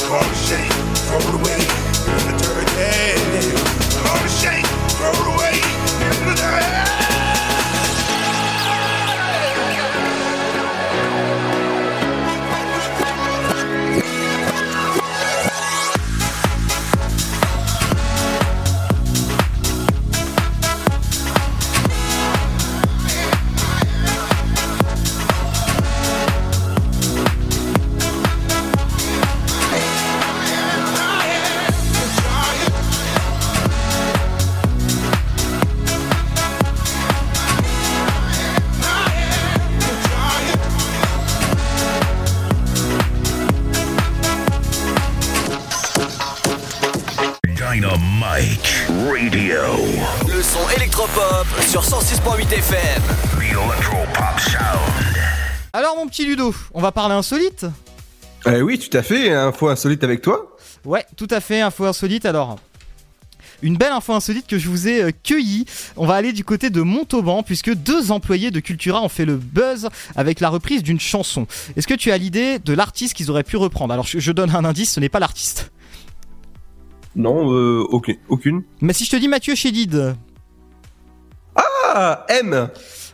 S14: I'm gonna shake, roll away in the dirt, yeah. I'm gonna shake, roll away in the dirt.
S10: Petit Ludo, on va parler insolite
S9: Eh oui, tout à fait, info insolite avec toi.
S10: Ouais, tout à fait, info insolite alors. Une belle info insolite que je vous ai euh, cueillie. On va aller du côté de Montauban puisque deux employés de Cultura ont fait le buzz avec la reprise d'une chanson. Est-ce que tu as l'idée de l'artiste qu'ils auraient pu reprendre? Alors je, donne un indice, ce n'est pas l'artiste.
S9: Non, euh, aucune. aucune.
S10: Mais si je te dis Mathieu Chédid
S9: Ah, M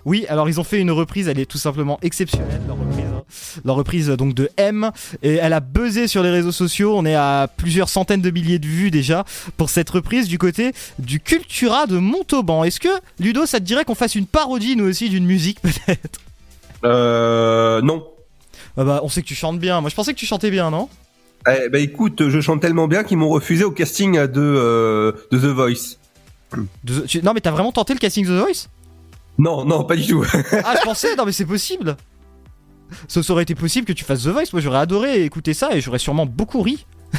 S10: Oui, alors ils ont fait une reprise, elle est tout simplement exceptionnelle, leur reprise. hein. Leur reprise euh, donc de M, et elle a buzzé sur les réseaux sociaux, on est à plusieurs centaines de milliers de vues déjà pour cette reprise du côté du Cultura de Montauban. Est-ce que, Ludo, ça te dirait qu'on fasse une parodie nous aussi d'une musique peut-être?
S9: Euh, non.
S10: Ah bah, on sait que tu chantes bien, moi je pensais que tu chantais bien, non?
S9: Eh bah écoute, je chante tellement bien qu'ils m'ont refusé au casting de, euh, de The Voice.
S10: De- tu- Non mais t'as vraiment tenté le casting The Voice?
S9: Non, non, pas du tout.
S10: Ah, je pensais, non mais c'est possible. Ça, ça aurait été possible que tu fasses The Voice. Moi, j'aurais adoré écouter ça et j'aurais sûrement beaucoup ri.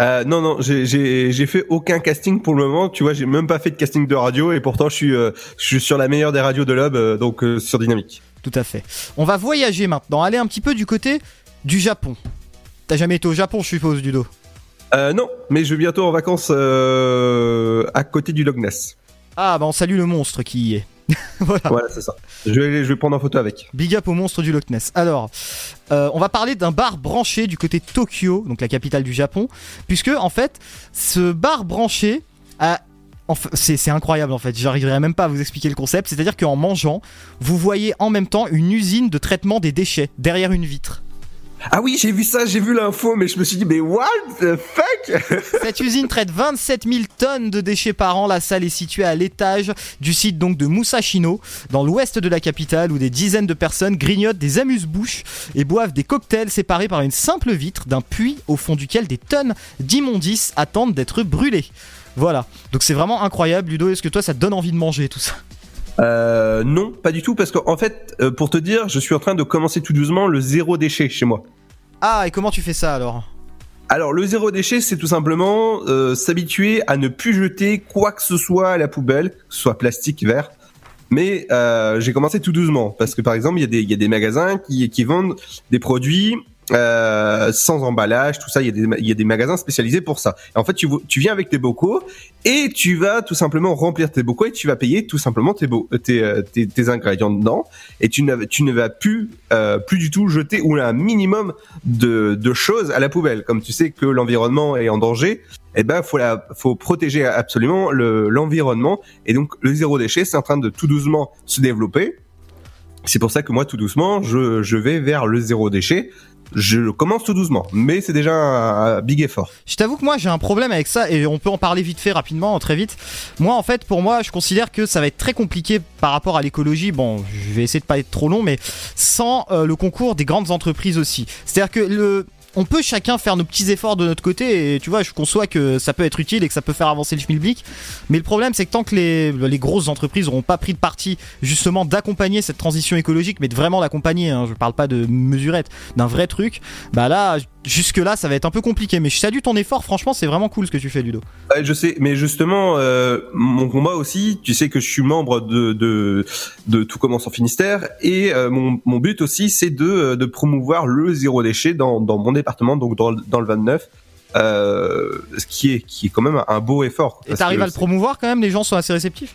S9: Euh, non, non, j'ai- fait aucun casting pour le moment. Tu vois, j'ai même pas fait de casting de radio et pourtant je suis, euh, je suis sur la meilleure des radios de l'Hub, euh, donc euh, sur Dynamique.
S10: Tout à fait. On va voyager maintenant, aller un petit peu du côté du Japon. T'as jamais été au Japon, je suppose, Dudo?
S9: Euh, non, mais je vais bientôt en vacances euh, à côté du Loch Ness.
S10: Ah, bah on salue le monstre qui y est. voilà.
S9: Voilà, c'est ça. Je vais, je vais prendre en photo avec.
S10: Big up au monstre du Loch Ness. Alors, euh, on va parler d'un bar branché du côté de Tokyo, donc la capitale du Japon, puisque en fait, ce bar branché a c'est incroyable en fait, j'arriverai même pas à vous expliquer le concept. C'est-à-dire qu'en mangeant, vous voyez en même temps une usine de traitement des déchets derrière une vitre.
S9: Ah oui, j'ai vu ça, j'ai vu l'info, mais je me suis dit, mais what the fuck?
S10: Cette usine traite 27 000 tonnes de déchets par an. La salle est située à l'étage du site donc de Musashino, dans l'ouest de la capitale, où des dizaines de personnes grignotent des amuse-bouches et boivent des cocktails séparés par une simple vitre d'un puits au fond duquel des tonnes d'immondices attendent d'être brûlées. Voilà, donc c'est vraiment incroyable. Ludo, est-ce que toi ça te donne envie de manger tout ça?
S9: Euh, non, pas du tout, parce qu'en fait, euh, pour te dire, je suis en train de commencer tout doucement le zéro déchet chez moi.
S10: Ah, et comment tu fais ça alors?
S9: Alors, le zéro déchet, c'est tout simplement euh, s'habituer à ne plus jeter quoi que ce soit à la poubelle, que ce soit plastique, verre. Mais euh, j'ai commencé tout doucement, parce que par exemple, il y, a des- il y a des magasins qui, qui vendent des produits euh, sans emballage, tout ça. Il y, a des, il y a des magasins spécialisés pour ça. Et en fait, tu, tu viens avec tes bocaux et tu vas tout simplement remplir tes bocaux et tu vas payer tout simplement tes, bo- tes, euh, tes, ingrédients dedans. Et tu ne, tu ne vas plus, euh, plus du tout jeter ou un minimum de, de choses à la poubelle. Comme tu sais que l'environnement est en danger, eh ben faut la, faut protéger absolument le- l'environnement. et donc le zéro déchet, c'est en train de tout doucement se développer. C'est pour ça que moi, tout doucement, je, je vais vers le zéro déchet. Je commence tout doucement, mais c'est déjà un, big effort.
S10: Je t'avoue que moi j'ai un problème avec ça et on peut en parler vite fait rapidement, très vite. Moi en fait pour moi je considère que ça va être très compliqué par rapport à l'écologie. Bon je vais essayer de pas être trop long mais sans euh, le concours des grandes entreprises aussi. C'est-à-dire que le... On peut chacun faire nos petits efforts de notre côté et tu vois, je conçois que ça peut être utile et que ça peut faire avancer le schmilblick. Mais le problème, c'est que tant que les, les grosses entreprises n'auront pas pris de parti justement d'accompagner cette transition écologique, mais de vraiment l'accompagner, hein, je parle pas de mesurette, d'un vrai truc, bah là, jusque là, ça va être un peu compliqué. Mais je salue ton effort. Franchement, c'est vraiment cool ce que tu fais, Ludo.
S9: Ouais, je sais, mais justement, euh, mon combat aussi, tu sais que je suis membre de de, de Tout commence en Finistère, et euh, mon, mon but aussi, c'est de, euh, de promouvoir le zéro déchet dans, dans mon département, donc dans, le- dans le 29, euh, ce qui est qui est quand même un beau effort.
S10: Et t'arrives à le promouvoir quand même? Les gens sont assez réceptifs?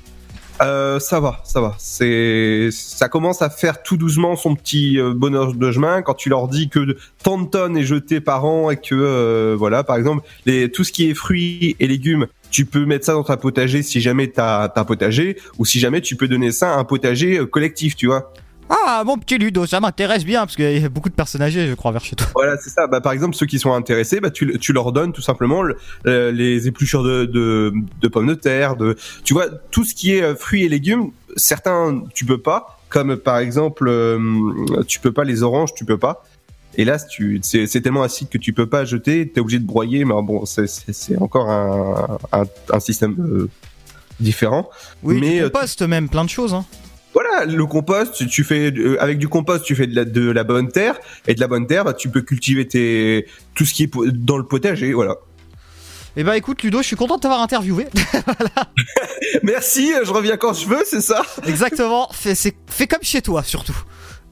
S9: Euh, ça va, ça va. C'est, ça commence à faire tout doucement son petit euh, bonheur de chemin quand tu leur dis que tant de tonnes est jeté par an et que euh, voilà, par exemple, les, tout ce qui est fruits et légumes, tu peux mettre ça dans ta potager si jamais t'as un potager ou si jamais tu peux donner ça à un potager euh, collectif, tu vois.
S10: Ah, mon petit Ludo, ça m'intéresse bien parce qu'il y a beaucoup de personnes âgées, je crois, vers chez toi.
S9: Voilà, c'est ça. Bah, par exemple, ceux qui sont intéressés, bah, tu, tu leur donnes tout simplement le- euh, les épluchures de, de, de pommes de terre, de, tu vois, tout ce qui est euh, fruits et légumes. Certains, tu peux pas, comme par exemple, euh, tu peux pas les oranges, tu peux pas. Et là, c'est, tellement acide que tu peux pas jeter, t'es obligé de broyer. Mais bon, c'est, encore un, un, un système euh, différent.
S10: Oui,
S9: mais
S10: tu compostes même plein de choses. Hein.
S9: Voilà, le compost, tu- fais euh, avec du compost, tu fais de la, de la bonne terre et de la bonne terre, bah, tu peux cultiver tes tout ce qui est dans le potager, voilà.
S10: Et bah écoute, Ludo, je suis content de t'avoir interviewé.
S9: Merci, je reviens quand je veux, c'est ça?
S10: Exactement. Fais, c'est- fais comme chez toi, surtout.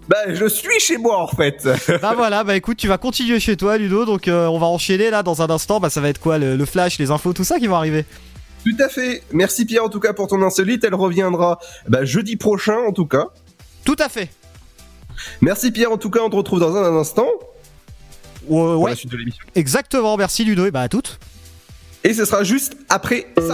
S9: Bah, je suis chez moi en fait.
S10: bah voilà, bah écoute, tu vas continuer chez toi, Ludo. Donc euh, on va enchaîner là dans un instant. Bah ça va être quoi le, le flash, les infos, tout ça qui vont arriver?
S9: Tout à fait. Merci Pierre en tout cas pour ton insolite. Elle reviendra bah, jeudi prochain en tout cas.
S10: Tout à fait.
S9: Merci Pierre en tout cas. On te retrouve dans un instant.
S10: Ouais,
S9: pour
S10: ouais.
S9: la suite de l'émission.
S10: Exactement. Merci Ludo. Et bah à toutes.
S9: Et ce sera juste après ça.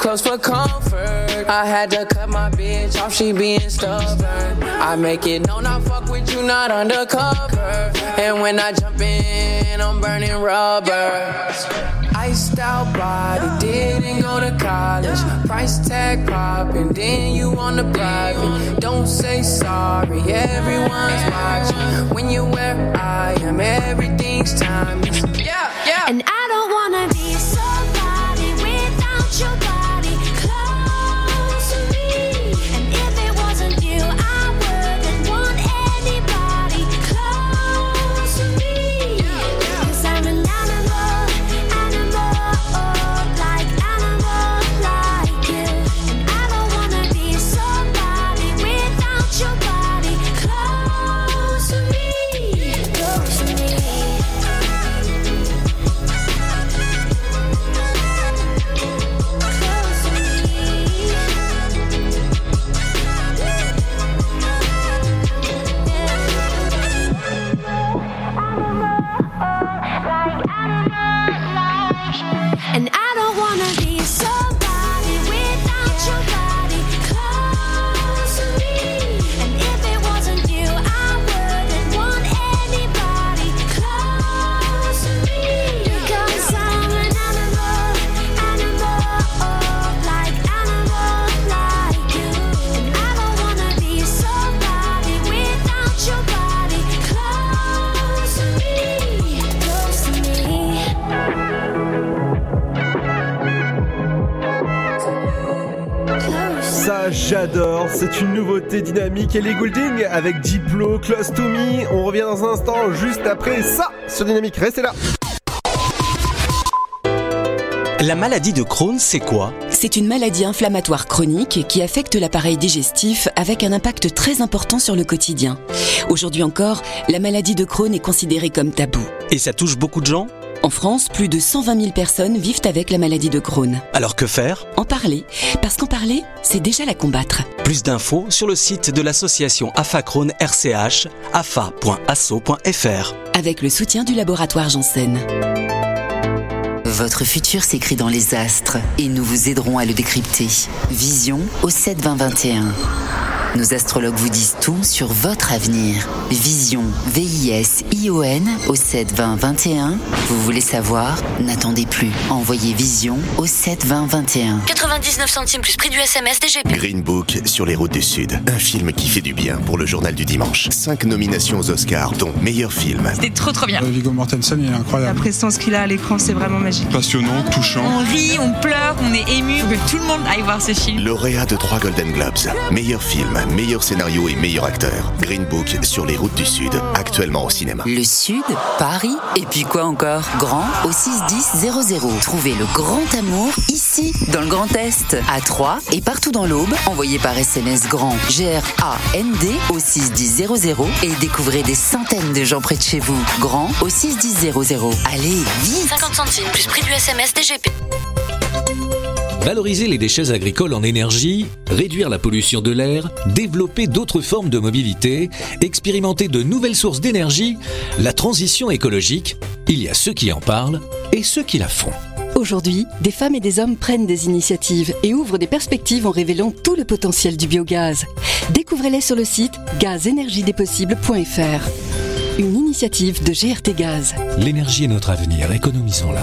S23: close
S2: for comfort. I had to cut my bitch off, she being stubborn. I make it known I fuck with you, not undercover. And when I jump in, I'm burning rubber. Iced out body, didn't go to college. Price tag popping, then you on the private. Don't say sorry, everyone's watching. When you're where I am, everything's timeless. Yeah, yeah.
S23: And I don't wanna be somebody without your body
S9: j'adore. C'est une nouveauté dynamique et les Goulding avec Diplo, Close to Me. On revient dans un instant, juste après ça, sur Dynamique. Restez là.
S16: La maladie de Crohn, c'est quoi?
S17: C'est une maladie inflammatoire chronique qui affecte l'appareil digestif avec un impact très important sur le quotidien. Aujourd'hui encore, la maladie de Crohn est considérée comme tabou.
S24: Et ça touche beaucoup de gens?
S17: En France, plus de 120 000 personnes vivent avec la maladie de Crohn.
S24: Alors que faire?
S17: En parler, parce qu'en parler, c'est déjà la combattre.
S24: Plus d'infos sur le site de l'association AFA Crohn RCH, afa.asso.fr.
S17: Avec le soutien du laboratoire Janssen.
S11: Votre futur s'écrit dans les astres et nous vous aiderons à le décrypter. Vision au 7 20 21. Nos astrologues vous disent tout sur votre avenir. Vision, V-I-S-I-O-N au 7 20 21. Vous voulez savoir? N'attendez plus. Envoyez Vision au 7 20 21.
S25: 99 centimes plus prix du SMS DGP.
S13: Green Book sur les routes du Sud. Un film qui fait du bien pour le journal du dimanche. Cinq nominations aux Oscars, dont meilleur film.
S12: C'était trop trop bien.
S15: Viggo Mortensen, il est
S26: La
S15: incroyable.
S26: prestance qu'il a à l'écran, c'est vraiment magique.
S15: Passionnant, touchant.
S12: On rit, on pleure, on est ému. Faut que tout le monde aille voir ce film.
S13: Lauréat de trois Golden Globes. Meilleur film, meilleur scénario et meilleur acteur. Green Book sur les routes du Sud, actuellement au cinéma.
S11: Le Sud, Paris, et puis quoi encore? Grand au 61000. Trouvez le grand amour ici, dans le Grand Est, à Troyes et partout dans l'Aube. Envoyez par SMS grand G-R-A-N-D au 61000 et découvrez des centaines de gens près de chez vous. Grand au 61000. Allez, vite
S25: 50 centimes plus prix du SMS DGP.
S16: Valoriser les déchets agricoles en énergie, réduire la pollution de l'air, développer d'autres formes de mobilité, expérimenter de nouvelles sources d'énergie, la transition écologique, il y a ceux qui en parlent et ceux qui la font.
S17: Aujourd'hui, des femmes et des hommes prennent des initiatives et ouvrent des perspectives en révélant tout le potentiel du biogaz. Découvrez-les sur le site gazénergiedespossibles.fr. Une initiative de GRT Gaz.
S16: L'énergie est notre avenir, économisons-la.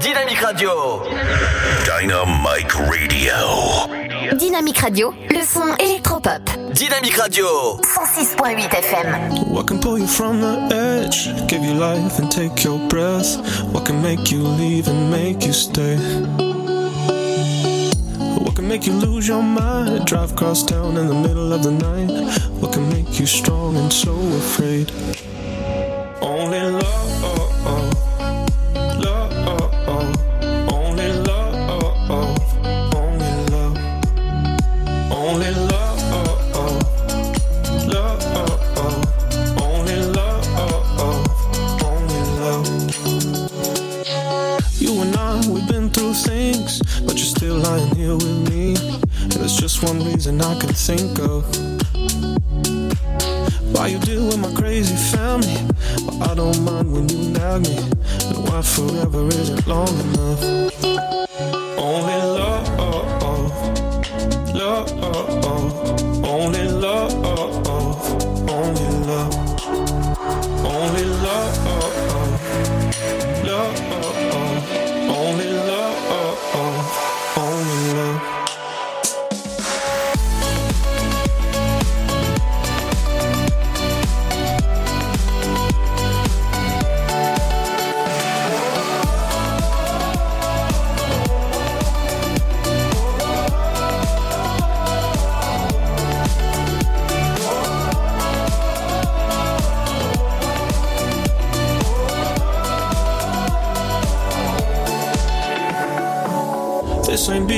S6: Dynamique Radio.
S5: Dynamite Radio.
S25: Dynamique Radio, le son électropop.
S6: Dynamique Radio.
S25: 106.8 FM.
S27: What can pull you from the edge? Give you life and take your breath. What can make you leave and make you stay? What can make you lose your mind? Drive across town in the middle of the night. What can make you strong and so afraid? Only. Love. Lying here with me. And there's just one reason I can think of. Why you deal with my crazy family, but I don't mind when you nag me. And why forever isn't long enough. Only love, love, only love,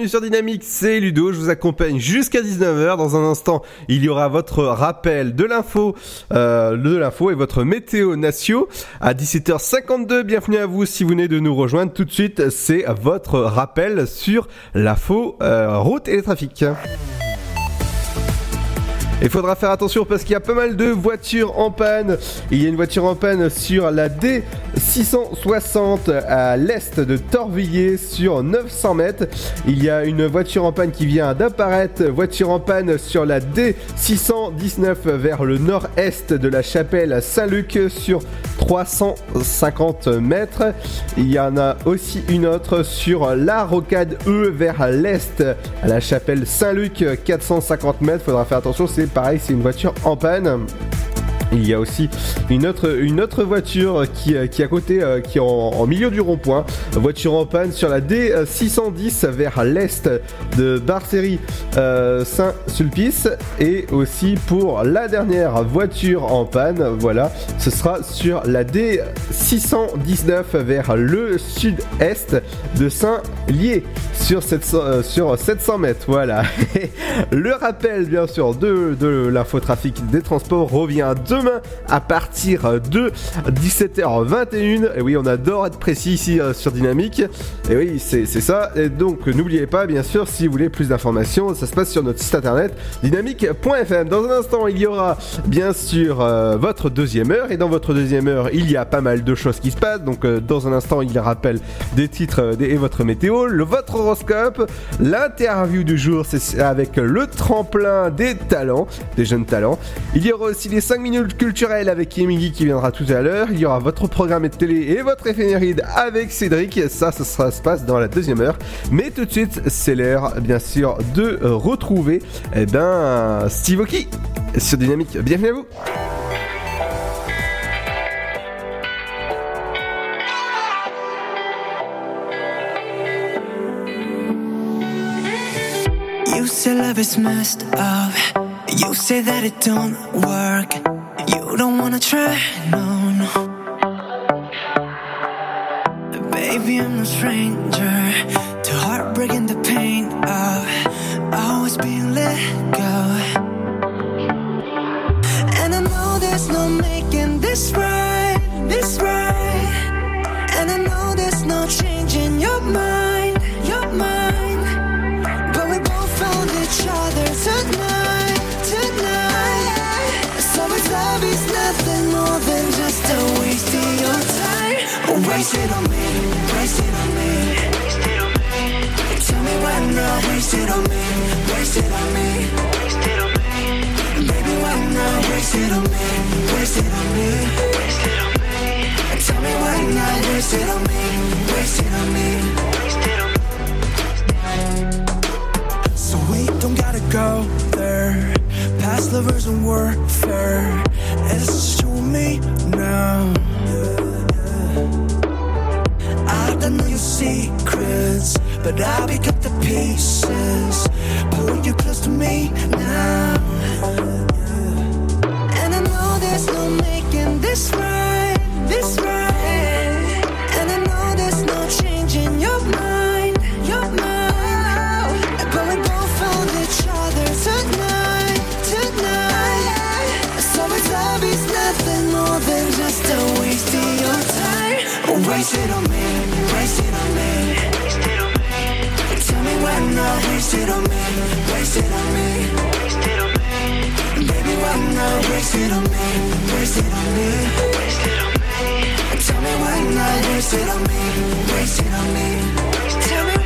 S9: Bienvenue sur Dynamique, c'est Ludo, je vous accompagne jusqu'à 19h. Dans un instant, il y aura votre rappel de l'info, euh, de l'info et votre météo natio à 17h52. Bienvenue à vous si vous venez de nous rejoindre. Tout de suite, c'est votre rappel sur l'info euh, route et les trafics. Il faudra faire attention parce qu'il y a pas mal de voitures en panne. Il y a une voiture en panne sur la D660 à l'est de Torvilliers sur 900 mètres. Il y a une voiture en panne qui vient d'apparaître. Voiture en panne sur la D619 vers le nord-est de la chapelle Saint-Luc sur 350 mètres. Il y en a aussi une autre sur la rocade E vers l'est à la chapelle Saint-Luc 450 mètres. Faudra faire attention, pareil, c'est une voiture en panne. Il y a aussi une autre, une autre voiture qui, euh, qui est à côté, euh, qui est en, milieu du rond-point. Voiture en panne sur la D610 vers l'est de Barcerie euh, Saint-Sulpice. Et aussi pour la dernière voiture en panne, voilà, ce sera sur la D619 vers le sud-est de Saint-Lié sur 700, euh, sur 700 mètres. Voilà. le rappel, bien sûr, de, de l'infotrafic des transports revient à partir de 17h21. Et oui, on adore être précis ici euh, sur Dynamique. Et oui, c'est ça. Et donc, n'oubliez pas, bien sûr, si vous voulez plus d'informations, ça se passe sur notre site internet dynamique.fm. Dans un instant, il y aura bien sûr euh, votre deuxième heure. Et dans votre deuxième heure, il y a pas mal de choses qui se passent. Donc, euh, dans un instant, il rappelle des titres et votre météo, le, votre horoscope, l'interview du jour, c'est avec le tremplin des talents, des jeunes talents. Il y aura aussi les 5 minutes culturelles avec Emily qui viendra tout à l'heure. Il y aura votre programme de télé et votre éphéméride avec Cédric. Ça, ça sera- se passe dans la deuxième heure. Mais tout de suite, c'est l'heure, bien sûr, de retrouver eh ben, Steve Aoki sur Dynamique. Bienvenue à vous.
S28: You don't wanna try, no, no. Baby, I'm no stranger to heartbreak and the pain of always being let go. And I know there's no making this right, this right. And I know there's no changing your mind, Waste it on me, waste it on me. Tell me why not waste it on me, waste it on me. Baby, why not waste it on me, waste it on me. Tell me why not waste it on me, waste it on me. So we don't gotta go there. Past lovers and warfare. It's just you and me now. Secrets, but I'll pick up the pieces. Pull you close to me now. And I know there's no making this right, this right. Waste it on me, waste it on me. Tell me why not waste it on me, waste it on me. Baby, why not waste it on me, waste it on me. Tell me why not waste it on me, waste it on me. Tell me.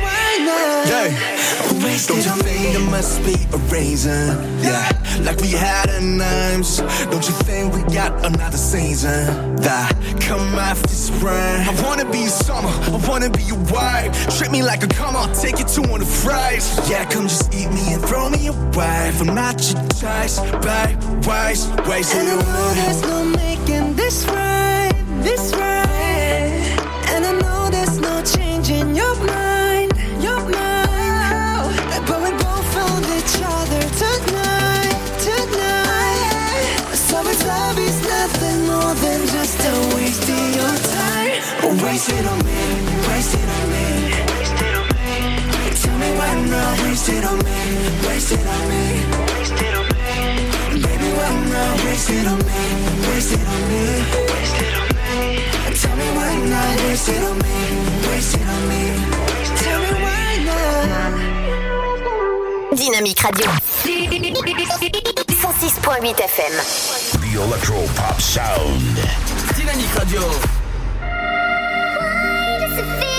S29: Yeah. Don't you think there must be a reason? Yeah, like we had a names. Don't you think we got another season? That come after spring. I wanna be summer, I wanna be your wife. Treat me like a come on, take you to one of fries. Yeah, come just eat me and throw me away. I'm not your choice, babe, waste, waste
S28: And
S29: it
S28: know there's no making this right, this right. Wasted on me, wasted on me. Tell me why not wasted on me, wasted on me. Baby, why not wasted on me, wasted on me. Tell me why not wasted on me, wasted on me. Tell me why not.
S1: Dynamique Radio. 106.8 FM.
S5: The Electro Pop Sound.
S6: Dynamique Radio.
S30: You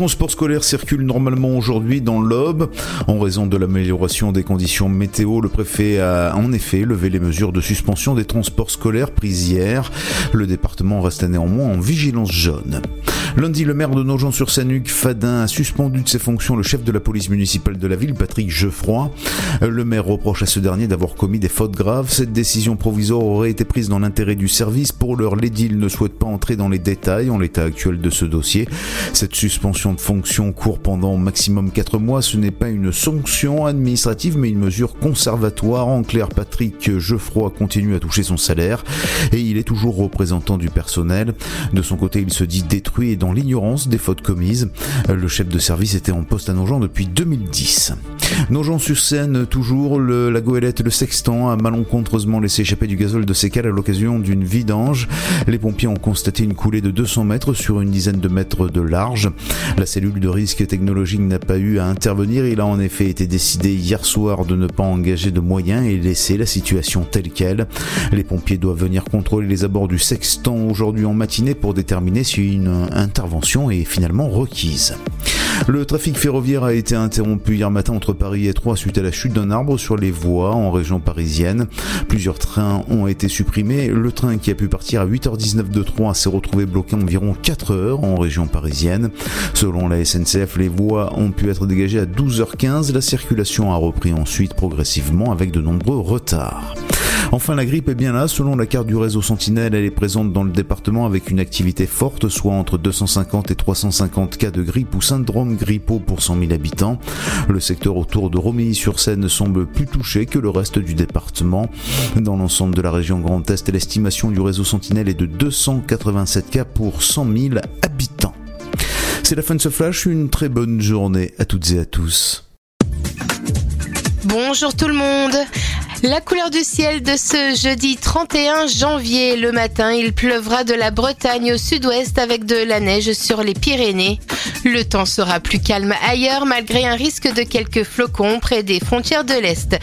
S3: Transports scolaires circulent normalement aujourd'hui dans l'Aube. En raison de l'amélioration des conditions météo, le préfet a en effet levé les mesures de suspension des transports scolaires prises hier. Le département reste néanmoins en vigilance jaune. Lundi, le maire de Nogent-sur-Seine, Hugues Fadin, a suspendu de ses fonctions le chef de la police municipale de la ville, Patrick Geoffroy. Le maire reproche à ce dernier d'avoir commis des fautes graves. Cette décision provisoire aurait été prise dans l'intérêt du service. Pour l'heure, l'édile ne souhaite pas entrer dans les détails en l'état actuel de ce dossier. Cette suspension de fonction court pendant maximum 4 mois. Ce n'est pas une sanction administrative, mais une mesure conservatoire. En clair, Patrick Geoffroy continue à toucher son salaire et il est toujours représentant du personnel. De son côté, il se dit détruit et dans l'ignorance des fautes commises. Le chef de service était en poste à Nogent depuis 2010. Nogent-sur-Seine, toujours, la goélette et le sextant a malencontreusement laissé échapper du gazole de sécale à l'occasion d'une vidange. Les pompiers ont constaté une coulée de 200 mètres sur une dizaine de mètres de large. La cellule de risque technologique n'a pas eu à intervenir. Il a en effet été décidé hier soir de ne pas engager de moyens et laisser la situation telle qu'elle. Les pompiers doivent venir contrôler les abords du sextant aujourd'hui en matinée pour déterminer si une intervention est finalement requise. Le trafic ferroviaire a été interrompu hier matin entre Paris et Troyes suite à la chute d'un arbre sur les voies en région parisienne. Plusieurs trains ont été supprimés. Le train qui a pu partir à 8h19 de Troyes s'est retrouvé bloqué environ 4 heures en région parisienne. Selon la SNCF, les voies ont pu être dégagées à 12h15. La circulation a repris ensuite progressivement avec de nombreux retards. Enfin, la grippe est bien là. Selon la carte du réseau Sentinelle, elle est présente dans le département avec une activité forte, soit entre 250 et 350 cas de grippe ou syndrome grippaux pour 100 000 habitants. Le secteur autour de Romilly-sur-Seine semble plus touché que le reste du département. Dans l'ensemble de la région Grand Est, l'estimation du réseau Sentinelle est de 287 cas pour 100 000 habitants. C'est la fin de ce flash. Une très bonne journée à toutes et à tous.
S4: Bonjour tout le monde. La couleur du ciel de ce jeudi 31 janvier. Le matin, il pleuvra de la Bretagne au sud-ouest avec de la neige sur les Pyrénées. Le temps sera plus calme ailleurs malgré un risque de quelques flocons près des frontières de l'Est.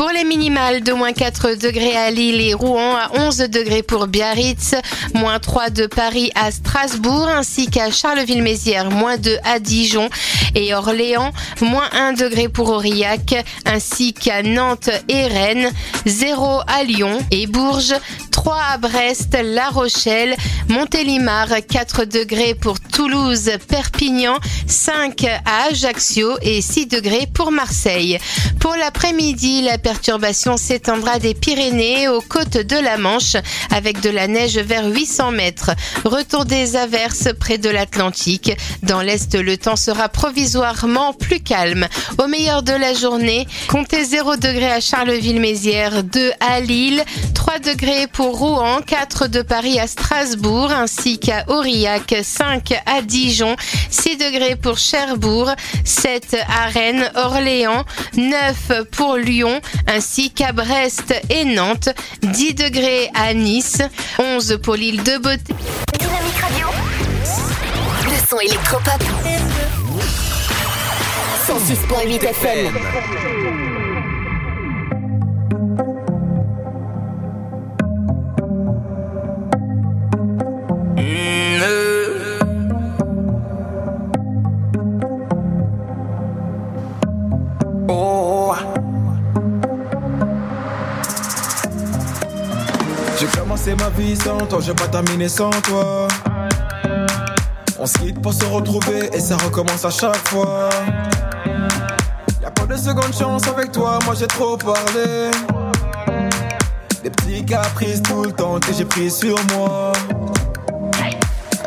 S4: Pour les minimales, de moins 4 degrés à Lille et Rouen, à 11 degrés pour Biarritz, moins 3 de Paris à Strasbourg, ainsi qu'à Charleville-Mézières, moins 2 à Dijon et Orléans, moins 1 degré pour Aurillac, ainsi qu'à Nantes et Rennes, 0 à Lyon et Bourges, 3 à Brest, La Rochelle, Montélimar, 4 degrés pour Toulouse, Perpignan, 5 à Ajaccio et 6 degrés pour Marseille. Pour l'après-midi, la perturbation s'étendra des Pyrénées aux côtes de la Manche avec de la neige vers 800 mètres. Retour des averses près de l'Atlantique. Dans l'Est, le temps sera provisoirement plus calme. Au meilleur de la journée, comptez 0 degrés à Charleville-Mézières, 2 à Lille, 3 degrés pour Rouen, 4 de Paris à Strasbourg, ainsi qu'à Aurillac, 5 à Dijon, 6 degrés pour Cherbourg, 7 à Rennes, Orléans, 9 pour Lyon, ainsi qu'à Brest et Nantes, 10 degrés à Nice, 11 pour l'île de Beauté.
S1: Dynamique Radio. Le son électropop. 106.8 FM.
S31: Oh. J'ai commencé ma vie sans toi, j'ai pas terminé sans toi. On se quitte pour se retrouver et ça recommence à chaque fois. Y'a pas de seconde chance avec toi, moi j'ai trop parlé. Des petits caprices tout le temps que j'ai pris sur moi.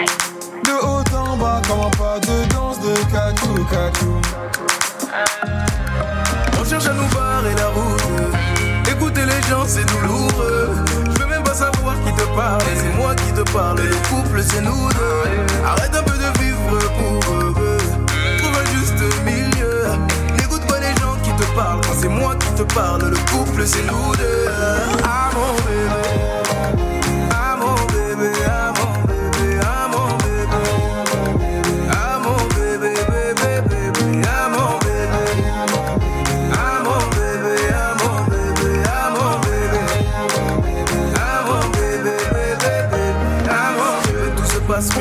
S31: De haut en bas, comment pas de danse de catou, catou.
S20: On cherche à nous barrer la route. Écouter les gens, c'est douloureux. Je veux même pas savoir qui te parle. C'est moi qui te parle. Le couple, c'est nous deux. Arrête un peu de vivre pour eux. Trouve un juste milieu. N'écoute pas les gens qui te parlent. Quand c'est moi qui te parle, le couple, c'est nous deux. Ah mon bébé.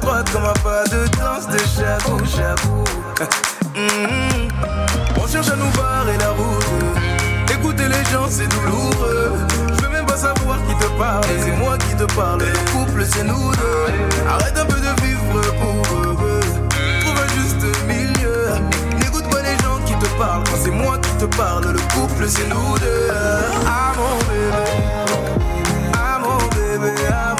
S20: droite pas de danse de j'avoue, j'avoue. Mmh. On cherche à nous barrer la route. Écouter les gens, c'est douloureux. Je veux même pas savoir qui te parle. C'est moi qui te parle. Le couple, c'est nous deux. Arrête un peu de vivre pour. Trouve un juste milieu.
S32: N'écoute pas les gens qui te parlent. Quand c'est moi qui te parle, le couple, c'est nous deux. Ah mon bébé. Ah, bébé. Ah,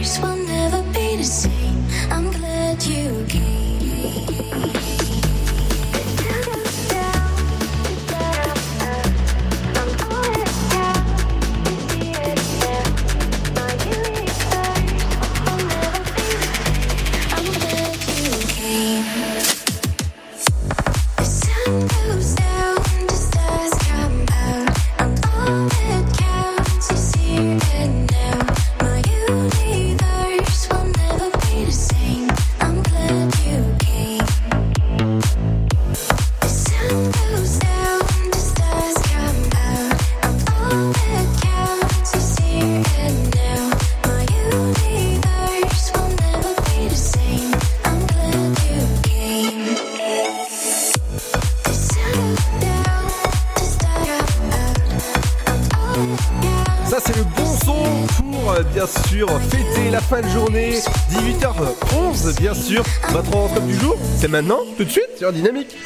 S9: memories will never be the same. I'm glad you.
S33: maintenant, tout de suite, sur Dynamique.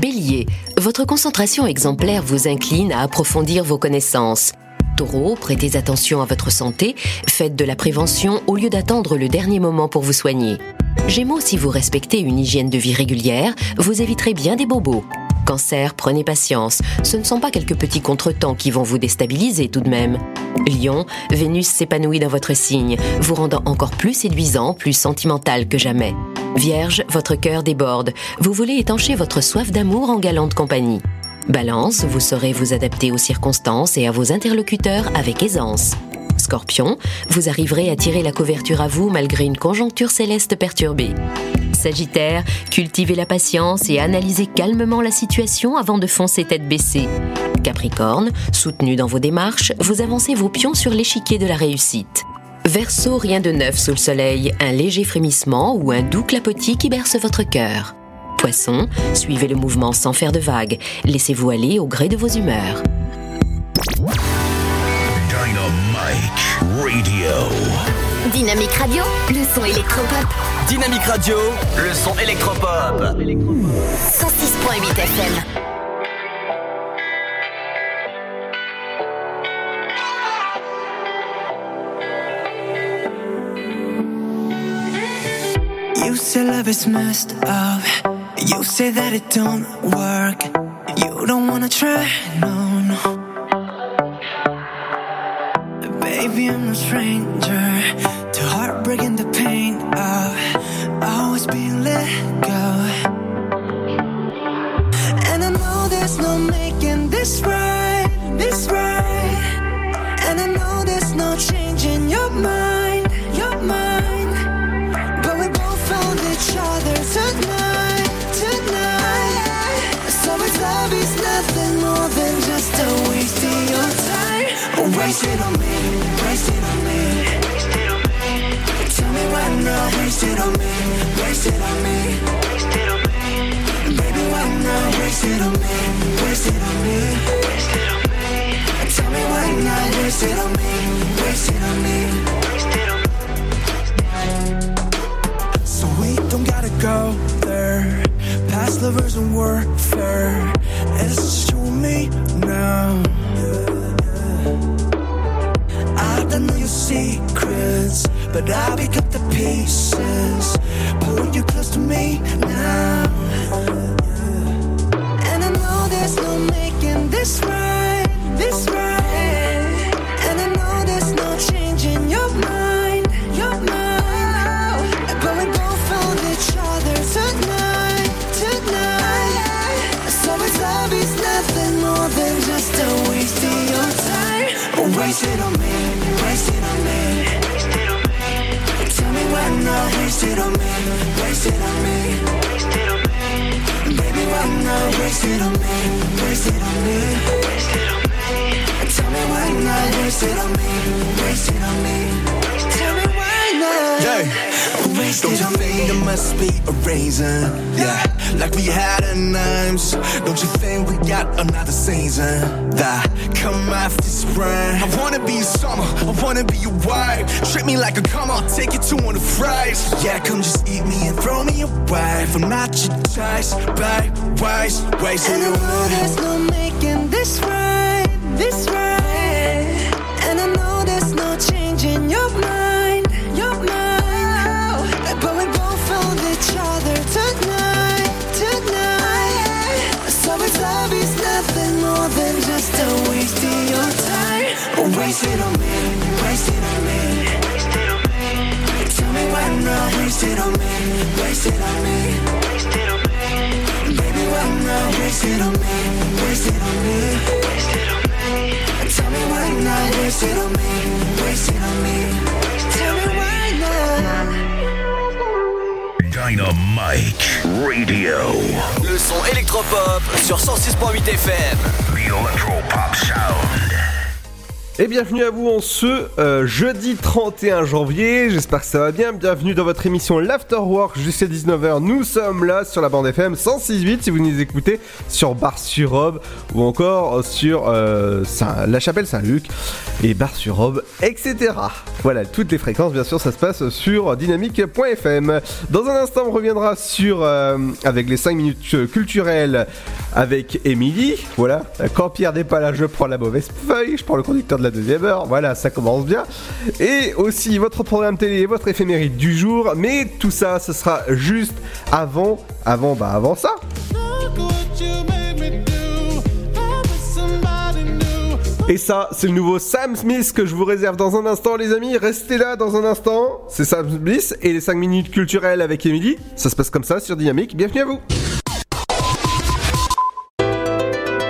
S34: Bélier, votre concentration exemplaire vous incline à approfondir vos connaissances. Taureau, prêtez attention à votre santé, faites de la prévention au lieu d'attendre le dernier moment pour vous soigner. Gémeaux, si vous respectez une hygiène de vie régulière, vous éviterez bien des bobos. Cancer, prenez patience. Ce ne sont pas quelques petits contretemps qui vont vous déstabiliser tout de même. Lion, Vénus s'épanouit dans votre signe, vous rendant encore plus séduisant, plus sentimental que jamais. Vierge, votre cœur déborde. Vous voulez étancher votre soif d'amour en galante compagnie. Balance, vous saurez vous adapter aux circonstances et à vos interlocuteurs avec aisance. Scorpion, vous arriverez à tirer la couverture à vous malgré une conjoncture céleste perturbée. Sagittaire, cultivez la patience et analysez calmement la situation avant de foncer tête baissée. Capricorne, soutenu dans vos démarches, vous avancez vos pions sur l'échiquier de la réussite. Verseau, rien de neuf sous le soleil, un léger frémissement ou un doux clapotis qui berce votre cœur. Poisson, suivez le mouvement sans faire de vagues, laissez-vous aller au gré de vos humeurs.
S5: Dynamite Radio.
S1: Dynamique Radio, le son électropop.
S6: Dynamique Radio, le son électropop.
S1: 106.8 FM.
S28: You say love is messed up. You say that it don't work. You don't wanna try, no, no. Baby, I'm no stranger to heartbreak and the pain of always being let go. And I know there's no making this right, time. Waste it on me, waste it on me. Tell me why not, waste it on me, waste it on me. Baby, why not, waste it on me, waste it on me. Tell me why not, waste it on me, waste it on me. So we don't gotta go there. Past lovers and warfare. It's just you and me now. I know your secrets, but I'll pick up the pieces. Pulling you close to me now. And I know there's no making this right, this right. And I know there's no changing your mind, your mind. But we both found each other tonight, tonight. So it's love is nothing more than just a waste of your time. Waste it on me, me why not waste it on me, waste it on me. Baby, why not waste it on me, waste it on me. Tell me why not waste it on me, waste it on me. Tell me why not.
S31: Yeah. Don't you think there must be a reason? Yeah, like we had a names. Don't you think we got another season that come after spring? I wanna be summer, I wanna be your wife. Treat me like a come on, take you to one of the fries. Yeah, come just eat me and throw me away. I'm not your choice, babe. Waste, waste
S28: And
S31: the
S28: world there's no making this right, this right. Time. Waste it on me, waste it on me. Tell me why not waste it on me, waste it on me. Baby, why not waste it on me, waste it on me. Tell me why not waste it on me, waste it on me. Tell me why not.
S5: Dynamite Radio.
S6: Le son électropop sur 106.8 FM.
S5: The Electropop Sound.
S9: Et bienvenue à vous en ce euh, jeudi 31 janvier, j'espère que ça va bien, bienvenue dans votre émission L'Afterwork jusqu'à 19h, nous sommes là sur la bande FM 106.8 si vous nous écoutez sur Bar-sur-Aube ou encore sur euh, La Chapelle Saint-Luc et Bar-sur-Aube, etc. Voilà, toutes les fréquences bien sûr ça se passe sur dynamique.fm. Dans un instant on reviendra sur, euh, avec les 5 minutes culturelles avec Émilie. Voilà, quand Pierre n'est pas là, je prends la mauvaise feuille, je prends le conducteur de la deuxième heure. Voilà, ça commence bien. Et aussi votre programme télé et votre éphéméride du jour. Mais tout ça, ce sera juste avant, avant, bah avant ça. Et ça, c'est le nouveau Sam Smith que je vous réserve dans un instant, les amis. Restez là dans un instant. C'est Sam Smith et les 5 minutes culturelles avec Emily. Ça se passe comme ça sur Dynamique. Bienvenue à vous.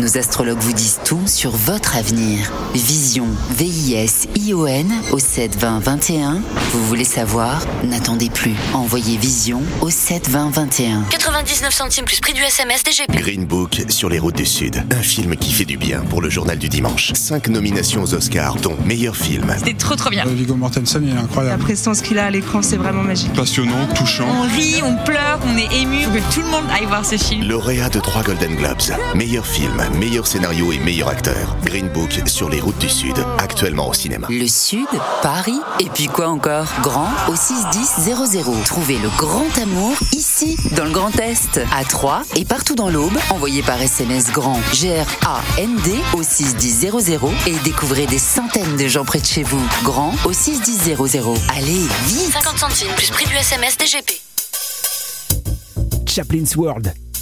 S11: Nos astrologues vous disent tout sur votre avenir. Vision, V-I-S-I-O-N au 7 20 21. Vous voulez savoir? N'attendez plus. Envoyez Vision au 7 20 21.
S1: 99 centimes plus prix du SMS DGP.
S13: Green Book sur les routes du Sud. Un film qui fait du bien pour le journal du dimanche. Cinq nominations aux Oscars, dont meilleur film.
S12: C'était trop trop bien.
S15: Viggo Mortensen, il est incroyable. La prestance qu'il a à l'écran, c'est vraiment magique.
S35: Passionnant, touchant.
S12: On rit, on pleure, on est ému. Faut que tout le monde aille voir ce film.
S13: Lauréat de trois Golden Globes. Meilleur film, meilleur scénario et meilleur acteur. Green Book sur les routes du Sud. Actuellement au cinéma.
S11: Le Sud, Paris, et puis quoi encore? Grand au 61000. Trouvez le grand amour ici, dans le Grand Est, à Troyes et partout dans l'Aube. Envoyez par SMS grand G-R-A-N-D au 61000 et découvrez des centaines de gens près de chez vous. Grand au 61000. Allez, vite
S1: 50 centimes plus prix du SMS DGP.
S36: Chaplin's World.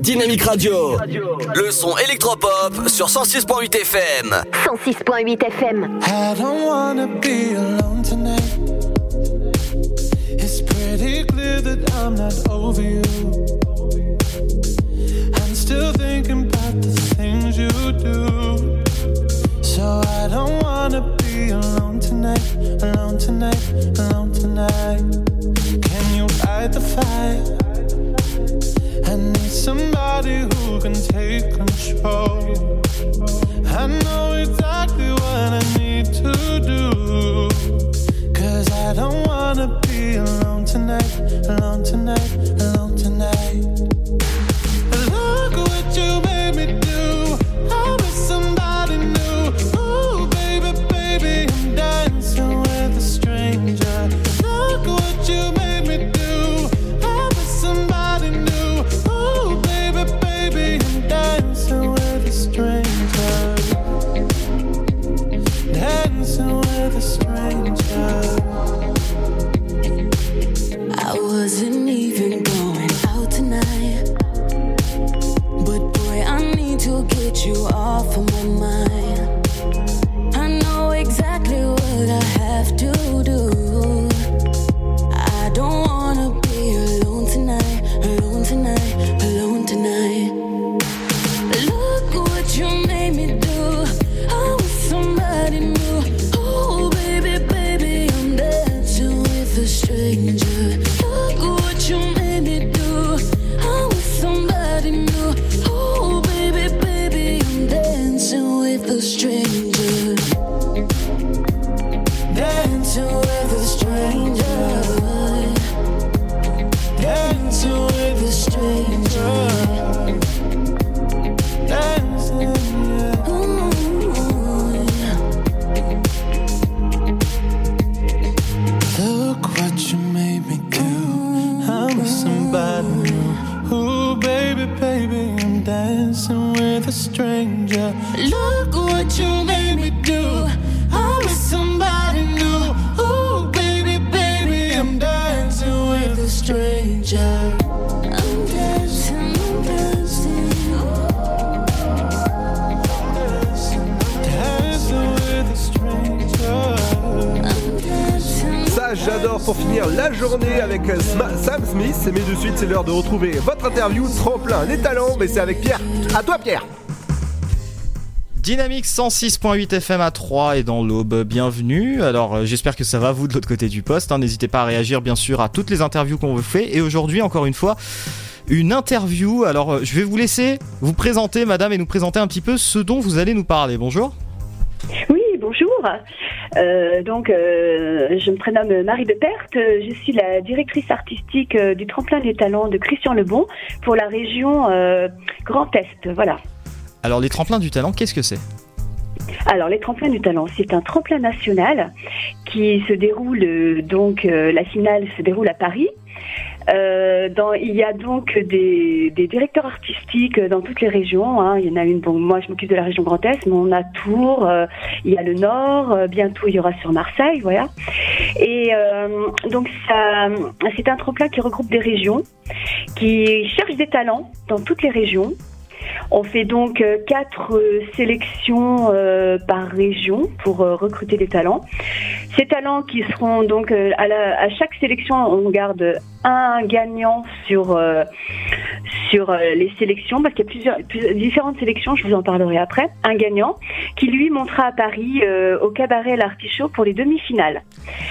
S6: Dynamique Radio. Le son électropop sur 106.8 FM.
S1: 106.8 FM.
S31: I don't wanna be alone tonight. It's pretty clear that I'm not over you. I'm still thinking about the things you do. So I don't wanna be alone tonight, alone tonight, alone tonight. Can you fight the fire? Somebody who can take control. I know exactly what I need to do. Cause I don't wanna be alone tonight, alone tonight, alone tonight. You
S7: off of my mind. stranger. Look what you do. With
S31: somebody new. Baby, baby, I'm dancing with stranger. j'adore
S9: pour finir la journée avec Sam Smith. Mais de suite, c'est l'heure de retrouver votre interview, tremplin, les talents, mais c'est avec Pierre. À toi Pierre
S35: Dynamique 106.8 FM à 3 et dans l'aube, bienvenue. Alors euh, j'espère que ça va vous de l'autre côté du poste. hein. N'hésitez pas à réagir bien sûr à toutes les interviews qu'on vous fait. Et aujourd'hui encore une fois, une interview. Alors euh, je vais vous laisser vous présenter madame et nous présenter un petit peu ce dont vous allez nous parler. Bonjour.
S37: Oui, bonjour. Euh, donc, je me prénomme Marie de Perte. Je suis la directrice artistique du Tremplin des Talents de Christian Lebon pour la région Grand Est. Voilà.
S35: Alors les tremplins du talent, qu'est-ce que c'est?
S37: Alors, les tremplins du talent, c'est un tremplin national qui se déroule, euh, donc, euh, la finale se déroule à Paris. Euh, il y a donc des, directeurs artistiques dans toutes les régions. hein. Il y en a une, bon, moi je m'occupe de la région Grand Est, mais on a Tours, il y a le Nord, bientôt il y aura sur Marseille, voilà. Et donc c'est un tremplin qui regroupe des régions, qui cherchent des talents dans toutes les régions. On fait donc euh, quatre euh, sélections euh, par région pour recruter des talents. Ces talents qui seront donc à, chaque sélection, on garde un gagnant sur sur les sélections parce qu'il y a plusieurs, plusieurs- différentes sélections. Je vous en parlerai après. Un gagnant qui lui montera à Paris au cabaret l'Artichaut pour les demi-finales.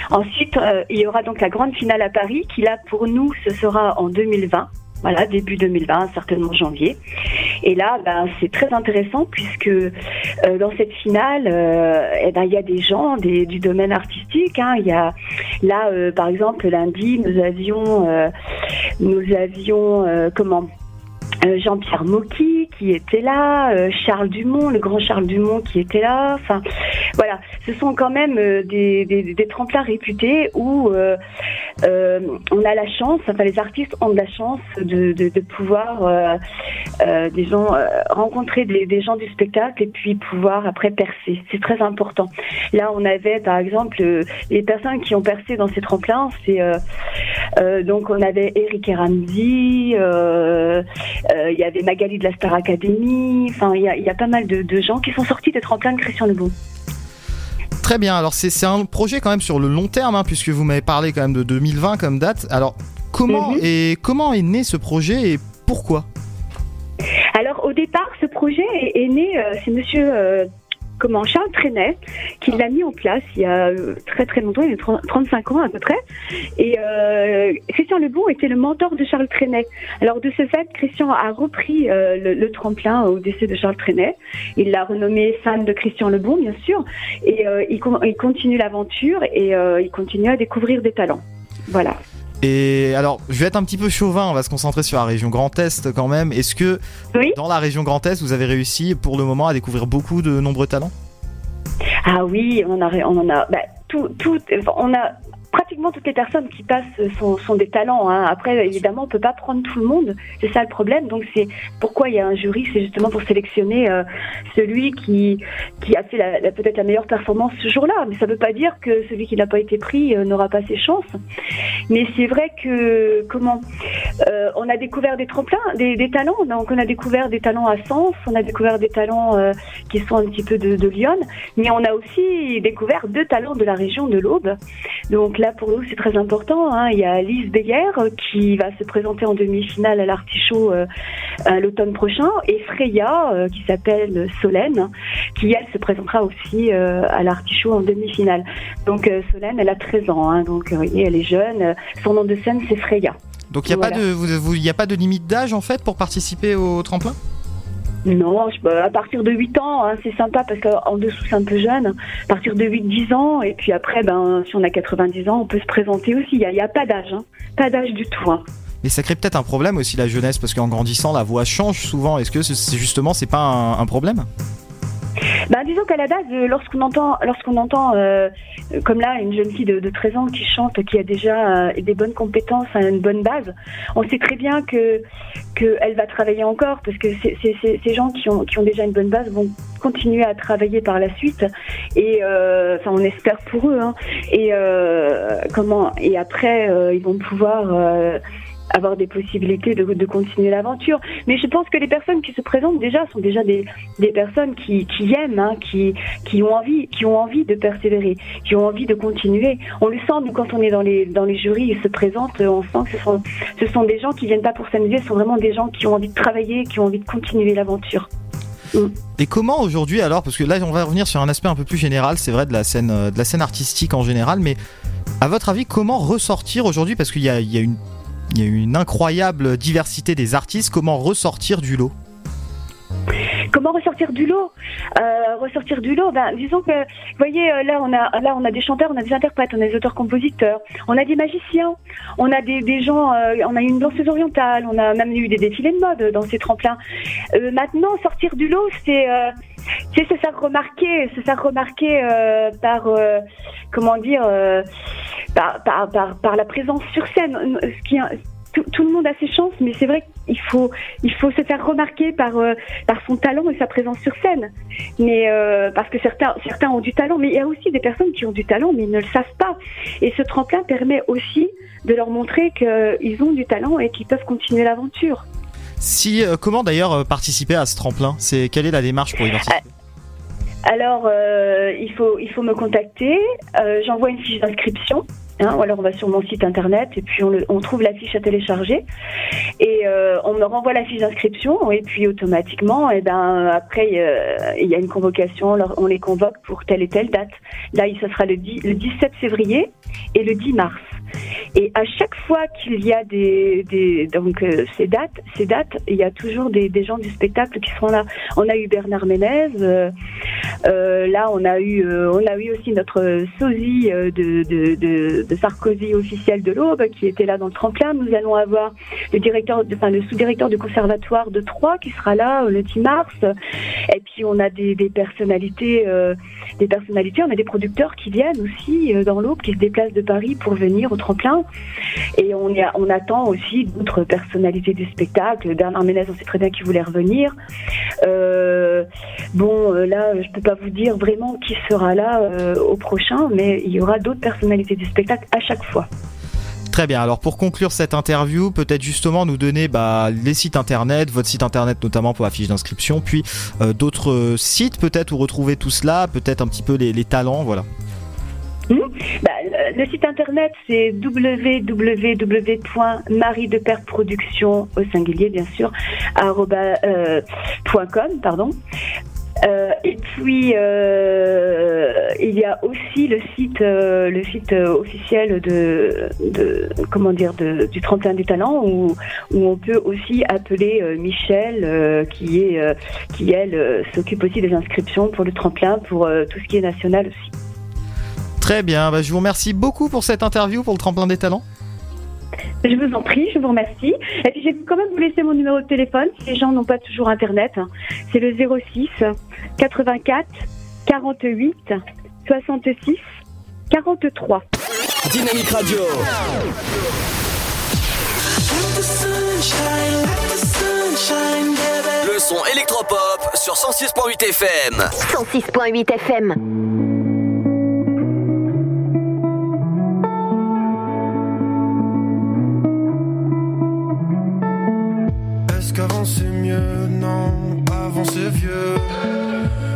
S37: Ensuite, il y aura donc la grande finale à Paris qui là pour nous ce sera en 2020. Voilà, début 2020, certainement janvier. Et là, ben, c'est très intéressant puisque euh, dans cette finale, euh, eh ben, il y a des gens des- du domaine artistique. hein. Il y a là, euh, par exemple, lundi, nous avions, euh, nous avions euh, comment? Jean-Pierre Mocky qui était là, euh, Charles Dumont, le grand Charles Dumont qui était là. Enfin, voilà, ce sont quand même euh, des, tremplins réputés où euh, euh, on a la chance, enfin les artistes ont de la chance de, pouvoir, euh, euh, euh, rencontrer des, gens du spectacle et puis pouvoir après percer. C'est très important. Là, on avait par exemple euh, les personnes qui ont percé dans ces tremplins, c'est euh, euh, donc on avait Eric Ramsey, euh, euh, il y avait Magali de la Star Academy, enfin il y a, il y a pas mal de, de gens qui sont sortis des tremplins de Christian Lebon.
S35: Très bien, alors c'est un projet quand même sur le long terme, hein, puisque vous m'avez parlé quand même de 2020 comme date. Alors comment,
S37: Mhm.
S35: et comment est né ce projet et pourquoi?
S37: Alors au départ, ce projet est, est né, euh, c'est Monsieur euh, comment Charles Trenet qui l'a mis en place il y a euh, très très longtemps, il y a 30 35 ans à peu près. Et euh, Christian Lebon était le mentor de Charles Trenet. Alors de ce fait, Christian a repris euh, le, tremplin au décès de Charles Trenet. Il l'a renommé fan de Christian Lebon, bien sûr. Et euh, il, il continue l'aventure et il continue à découvrir des talents. Voilà.
S35: Et alors, je vais être un petit peu chauvin, on va se concentrer sur la région Grand Est quand même. Est-ce que dans la région Grand Est, vous avez réussi pour le moment à découvrir beaucoup de nombreux talents?
S37: Ah oui, on en a, on en a, bah, tout, tout, on a pratiquement toutes les personnes qui passent sont, des talents. hein. Après, évidemment, on peut pas prendre tout le monde. C'est ça le problème. Donc c'est pourquoi il y a un jury, c'est justement pour sélectionner euh, celui qui qui a fait peut-être la meilleure performance ce jour-là. Mais ça veut pas dire que celui qui n'a pas été pris euh, n'aura pas ses chances. Mais c'est vrai que comment euh, on a découvert des tremplins, des, talents. Donc on a découvert des talents à Sens, on a découvert des talents qui sont un petit peu de, de Lyon, mais on a aussi découvert deux talents de la région de l'Aube. Donc là pour nous c'est très important. hein. Il y a Alice Beyer euh, qui va se présenter en demi-finale à l'Artichaut euh, l'automne prochain et Freya euh, qui s'appelle Solène qui elle se présentera aussi euh, à l'Artichaut en demi-finale. Donc Solène elle a 13 ans, hein. donc vous voyez, elle est jeune. Son nom de scène c'est Freya.
S35: Donc il n'y a, pas de- vous- vous- y a pas de limite d'âge en fait pour participer au tremplin?
S37: Non, bah, à partir de 8 ans, hein, c'est sympa parce qu'en dessous c'est un peu jeune. À partir de 8-10 ans, et puis après, ben, si on a 90 ans, on peut se présenter aussi. Il n'y a, pas d'âge, hein. pas d'âge du tout. hein.
S35: Mais ça crée peut-être un problème aussi la jeunesse parce qu'en grandissant la voix change souvent. Est-ce que c'est justement c'est pas un problème?
S37: Ben, disons qu'à la base, euh, lorsqu'on entend, lorsqu'on entend, euh, euh, comme là, une jeune fille de, de 13 ans qui chante, qui a déjà euh, des bonnes compétences, hein, une bonne base, on sait très bien que qu'elle va travailler encore, parce que ces gens qui ont, qui ont déjà une bonne base vont continuer à travailler par la suite, et euh, enfin, on espère pour eux, hein, et comment, et après, ils vont pouvoir avoir des possibilités de, de continuer l'aventure. Mais je pense que les personnes qui se présentent déjà sont déjà des, des personnes qui, qui aiment, hein, qui, qui ont envie, qui ont envie de persévérer, qui ont envie de continuer. On le sent nous quand on est dans les dans les jurys et se présentent, on sent que ce sont ce sont des gens qui viennent pas pour s'amuser, ce sont vraiment des gens qui ont envie de travailler, qui ont envie de continuer l'aventure.
S10: Et comment aujourd'hui alors, parce que là on va revenir sur un aspect un peu plus général, c'est vrai de la scène, euh, de la scène artistique en général, mais à votre avis comment ressortir aujourd'hui, parce qu'il y y a une il y a une incroyable diversité des artistes. Comment ressortir du lot?
S37: Comment ressortir du lot? Euh, Ressortir du lot, ben, disons que, vous voyez, euh, là on a, là on a des chanteurs, on a des interprètes, on a des auteurs-compositeurs, on a des magiciens, on a des, gens, euh, on a une danseuse orientale, on a même eu des défilés de mode dans ces tremplins. Maintenant, sortir du lot, c'est c'est se faire remarquer, se faire remarquer euh, par, euh, comment dire, euh, par, par, par, la présence sur scène. Qui, tout, tout le monde a ses chances, mais c'est vrai qu'il faut, il faut se faire remarquer par, par son talent et sa présence sur scène. Mais parce que certains, certains ont du talent, mais il y a aussi des personnes qui ont du talent, mais ils ne le savent pas. Et ce tremplin permet aussi de leur montrer qu'ils ont du talent et qu'ils peuvent continuer l'aventure.
S10: Si, euh, comment d'ailleurs euh, participer à ce tremplin? C'est quelle est la démarche pour y participer?
S37: Alors, euh, il, faut, il faut me contacter. J'envoie une fiche d'inscription. Hein, ou alors on va sur mon site internet et puis on, le- on trouve la fiche à télécharger et on me renvoie la fiche d'inscription et puis automatiquement et ben après il y a une convocation on les convoque pour telle et telle date là ce sera le, 10 le 17 février et le 10 mars et à chaque fois qu'il y a des, donc euh, ces dates ces dates il y a toujours des, gens du spectacle qui sont là on a eu Bernard Ménez euh, euh, là, on a eu, on a eu aussi notre sosie de, Sarkozy officiel de l'Aube qui était là dans le tremplin. Nous allons avoir le directeur, enfin le sous-directeur du conservatoire de Troyes qui sera là le 10 mars. Et puis on a des, des personnalités, des personnalités. On a des producteurs qui viennent aussi dans l'Aube, qui se déplacent de Paris pour venir au tremplin. Et on, y a- on attend aussi d'autres personnalités du spectacle. Bernard Ménez, on sait très bien qu'il voulait revenir. Euh, bon, euh, là, je peux pas vous dire vraiment qui sera là euh, au prochain, mais il y aura d'autres personnalités du spectacle à chaque fois.
S10: Très bien, alors pour conclure cette interview, peut-être justement nous donner bah, les sites internet, votre site internet notamment pour la fiche d'inscription, puis euh, d'autres sites peut-être où retrouver tout cela, peut-être un petit peu les, les talents, voilà.
S37: Hmm Bah, le, le site internet c'est www.mariedeperproduction au singulier bien sûr arroba, euh, .com pardon. Euh, et puis euh, il y a aussi le site euh, le site euh, officiel de, comment dire de, du 31 des talents où, où on peut aussi appeler euh, Michel euh, qui est euh, qui elle euh, s'occupe aussi des inscriptions pour le tremplin pour euh, tout ce qui est national aussi.
S10: Très bien, bah, je vous remercie beaucoup pour cette interview pour le tremplin des talents.
S37: Je vous en prie, je vous remercie. Et puis, je vais quand même vous laisser mon numéro de téléphone si les gens n'ont pas toujours Internet. C'est le 06 84 48 66 43.
S28: Dynamique Radio.
S6: Le son électropop sur 106.8 FM.
S1: 106.8 FM.
S38: Qu'avant c'est mieux Non, avant c'est vieux.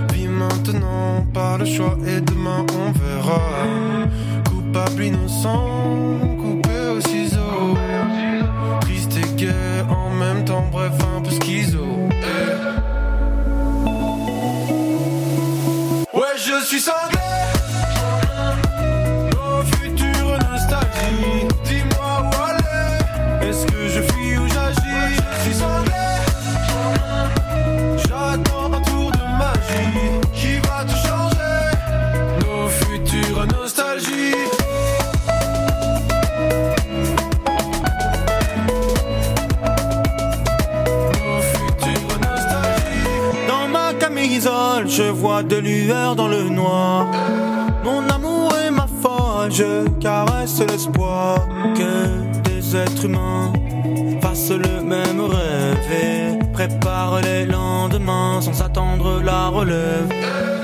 S38: Puis maintenant, par le choix et demain on verra. Coupable, innocent, coupé au ciseau. Triste et gai en même temps, bref, un peu schizo. Ouais, je suis sanglé. Je vois de lueurs dans le noir. Mon amour est ma folle, je caresse l'espoir que des êtres humains fassent le même rêve et préparent les lendemains sans attendre la relève.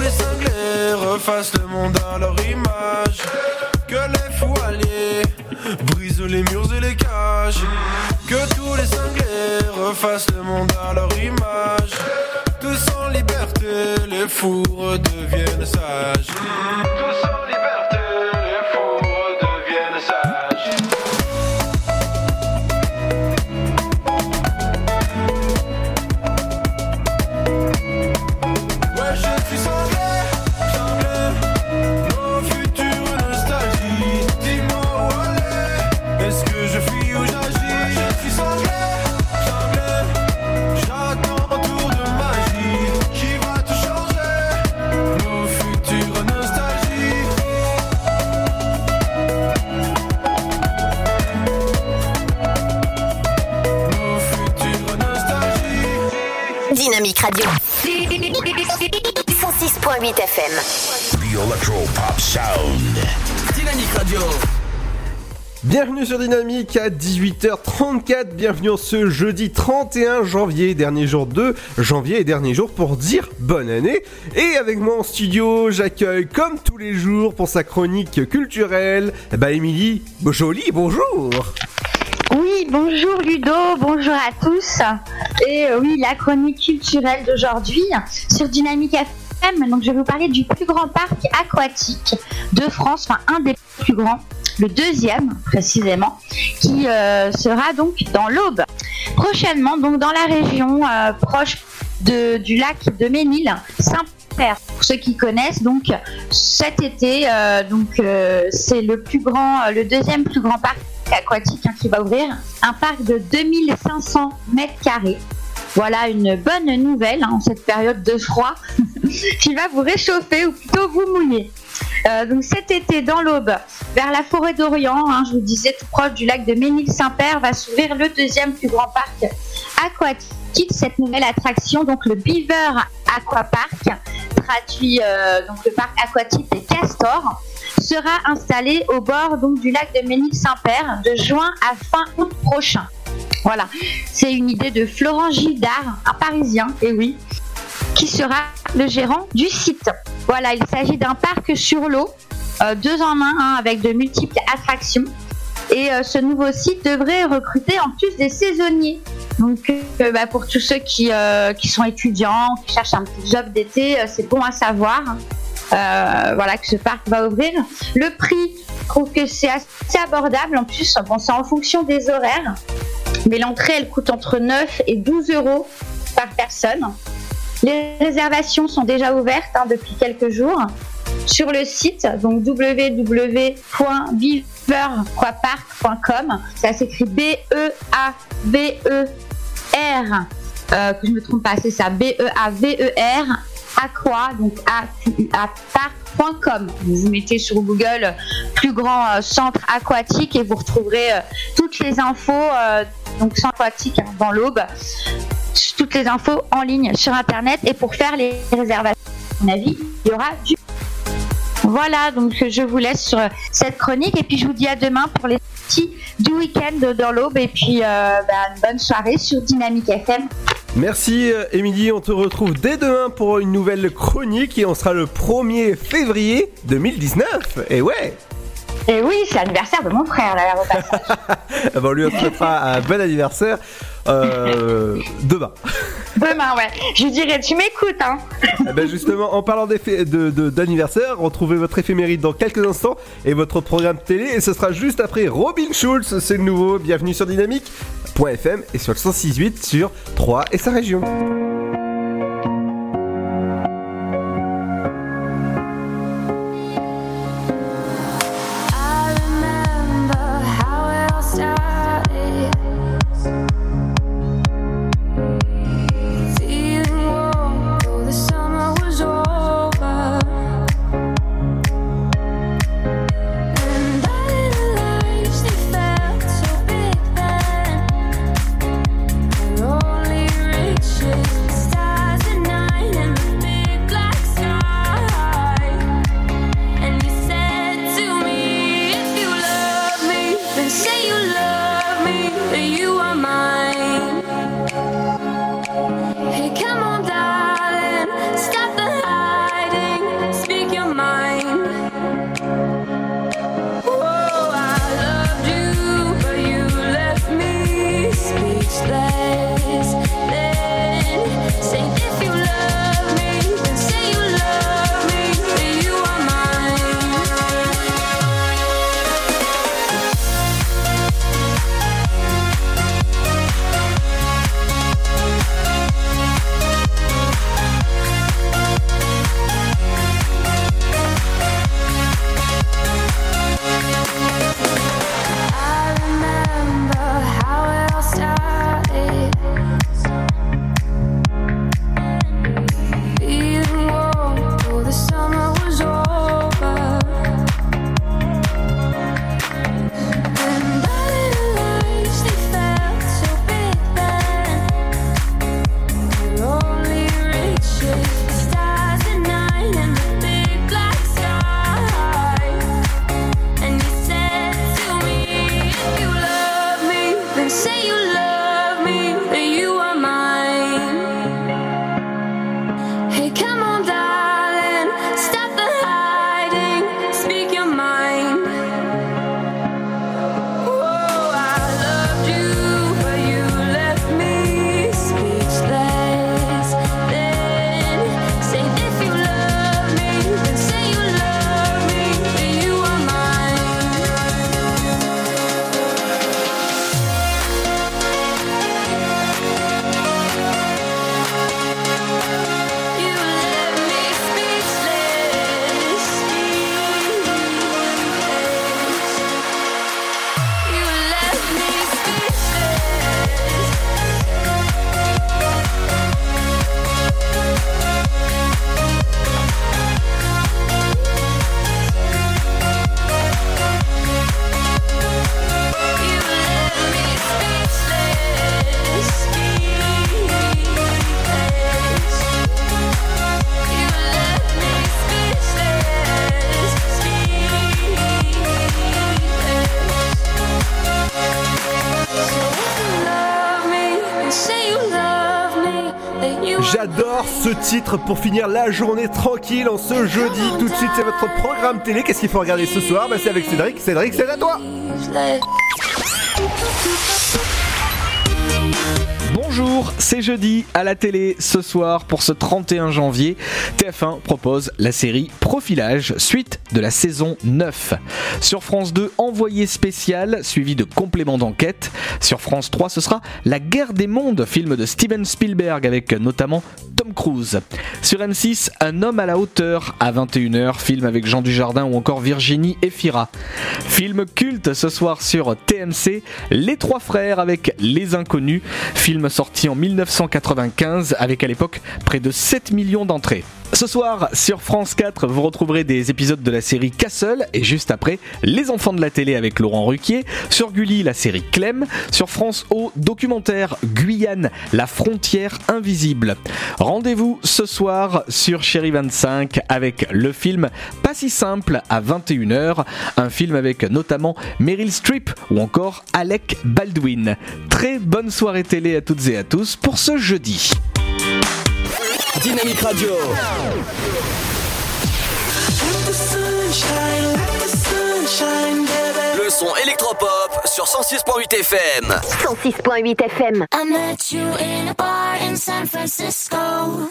S31: Les cinglés refassent le monde à leur image. Que les alliés brisent les murs et les cages. Que tous les cinglés refassent le monde à leur image. Tous en liberté, les fous redeviennent sages.
S1: Radio. 106.8 FM.
S5: The Electro Pop Sound.
S6: Dynamique Radio.
S9: Bienvenue sur Dynamique à 18h34, bienvenue en ce jeudi 31 janvier, dernier jour de janvier et dernier jour pour dire bonne année. Et avec moi en studio, j'accueille comme tous les jours pour sa chronique culturelle, bah Émilie Jolie, bonjour
S39: Bonjour Ludo, bonjour à tous. Et euh, oui, la chronique culturelle d'aujourd'hui sur Dynamique FM. Donc, je vais vous parler du plus grand parc aquatique de France, enfin un des plus grands, le deuxième précisément, qui euh, sera donc dans l'Aube. Prochainement, donc dans la région euh, proche de- du lac de Ménil, Saint-Père. Pour ceux qui connaissent, donc cet été, donc c'est le plus grand, le deuxième plus grand parc aquatique hein, qui va ouvrir, un parc de 2500 mètres carrés. Voilà une bonne nouvelle hein, en cette période de froid qui va vous réchauffer ou plutôt vous mouiller. Euh, donc cet été dans l'Aube, vers la forêt d'Orient, hein, je vous disais tout proche du lac de Ménil-Saint-Père, va s'ouvrir le deuxième plus grand parc aquatique. Cette nouvelle attraction, donc le Beaver Aquapark, traduit euh, donc le parc aquatique des castors, sera installé au bord donc du lac de Ménil-Saint-Père de juin à fin août prochain. Voilà, c'est une idée de Florent Gildard, un Parisien, et oui, qui sera le gérant du site. Voilà, il s'agit d'un parc sur l'eau, euh, deux en un, hein, avec de multiples attractions. Et euh, ce nouveau site devrait recruter en plus des saisonniers. Donc, euh, bah, pour tous ceux qui, qui sont étudiants, qui cherchent un petit job d'été, c'est bon à savoir. Euh, voilà que ce parc va ouvrir. Le prix, je trouve que c'est assez abordable. En plus, bon, c'est en fonction des horaires. Mais l'entrée, elle coûte entre 9 et 12 euros par personne. Les réservations sont déjà ouvertes hein, depuis quelques jours sur le site, donc www.beaverquapark.com. Ça s'écrit B-E-A-V-E-R, euh, que je me trompe pas, c'est ça, B-E-A-V-E-R, aqua, donc A-Q-U-A, park.com. Vous mettez sur Google euh, plus grand euh, centre aquatique et vous retrouverez euh, toutes les infos, donc centre aquatique hein, dans l'aube, toutes les infos en ligne sur internet et pour faire les réservations, à mon avis, il y aura du voilà, donc je vous laisse sur cette chronique et puis je vous dis à demain pour les petits du week-end dans l'aube et puis euh, bah, une bonne soirée sur Dynamique FM.
S9: Merci euh, Émilie, on te retrouve dès demain pour une nouvelle chronique et on sera le 1er février 2019. Et ouais
S39: Et oui, c'est l'anniversaire de mon frère là, au passage.
S9: Ah bah, On lui souhaitera un bon anniversaire euh, demain.
S39: Demain, ouais. Je lui dirai, tu m'écoutes, hein.
S9: Eh ben justement, en parlant d'effet- de- de- d'anniversaire, retrouvez votre éphéméride dans quelques instants et votre programme télé. Et ce sera juste après Robin Schulz, c'est le nouveau. Bienvenue sur Dynamique.fm et sur le 106.8 sur 3 et sa région. pour finir la journée tranquille en ce jeudi. Tout de suite, c'est votre programme télé. Qu'est-ce qu'il faut regarder ce soir ben, C'est avec Cédric. Cédric, c'est à toi.
S40: Bonjour, c'est jeudi à la télé ce soir pour ce 31 janvier. TF1 propose la série Profilage, suite de la saison 9. Sur France 2, Envoyé spécial, suivi de compléments d'enquête. Sur France 3, ce sera La guerre des mondes, film de Steven Spielberg avec notamment Cruise. Sur M6, Un homme à la hauteur à 21h, film avec Jean Dujardin ou encore Virginie Efira. Film culte ce soir sur TMC, Les Trois Frères avec Les Inconnus, film sorti en 1995 avec à l'époque près de 7 millions d'entrées. Ce soir, sur France 4, vous retrouverez des épisodes de la série Castle et juste après, Les enfants de la télé avec Laurent Ruquier. Sur Gulli, la série Clem. Sur France O, documentaire Guyane, la frontière invisible. Rendez-vous ce soir sur Chéri 25 avec le film Pas si simple à 21h. Un film avec notamment Meryl Streep ou encore Alec Baldwin. Très bonne soirée télé à toutes et à tous pour ce jeudi.
S6: Dynamique Radio. Le son électropop sur 106.8 FM.
S1: 106.8 FM.
S7: I met you in a bar in San Francisco.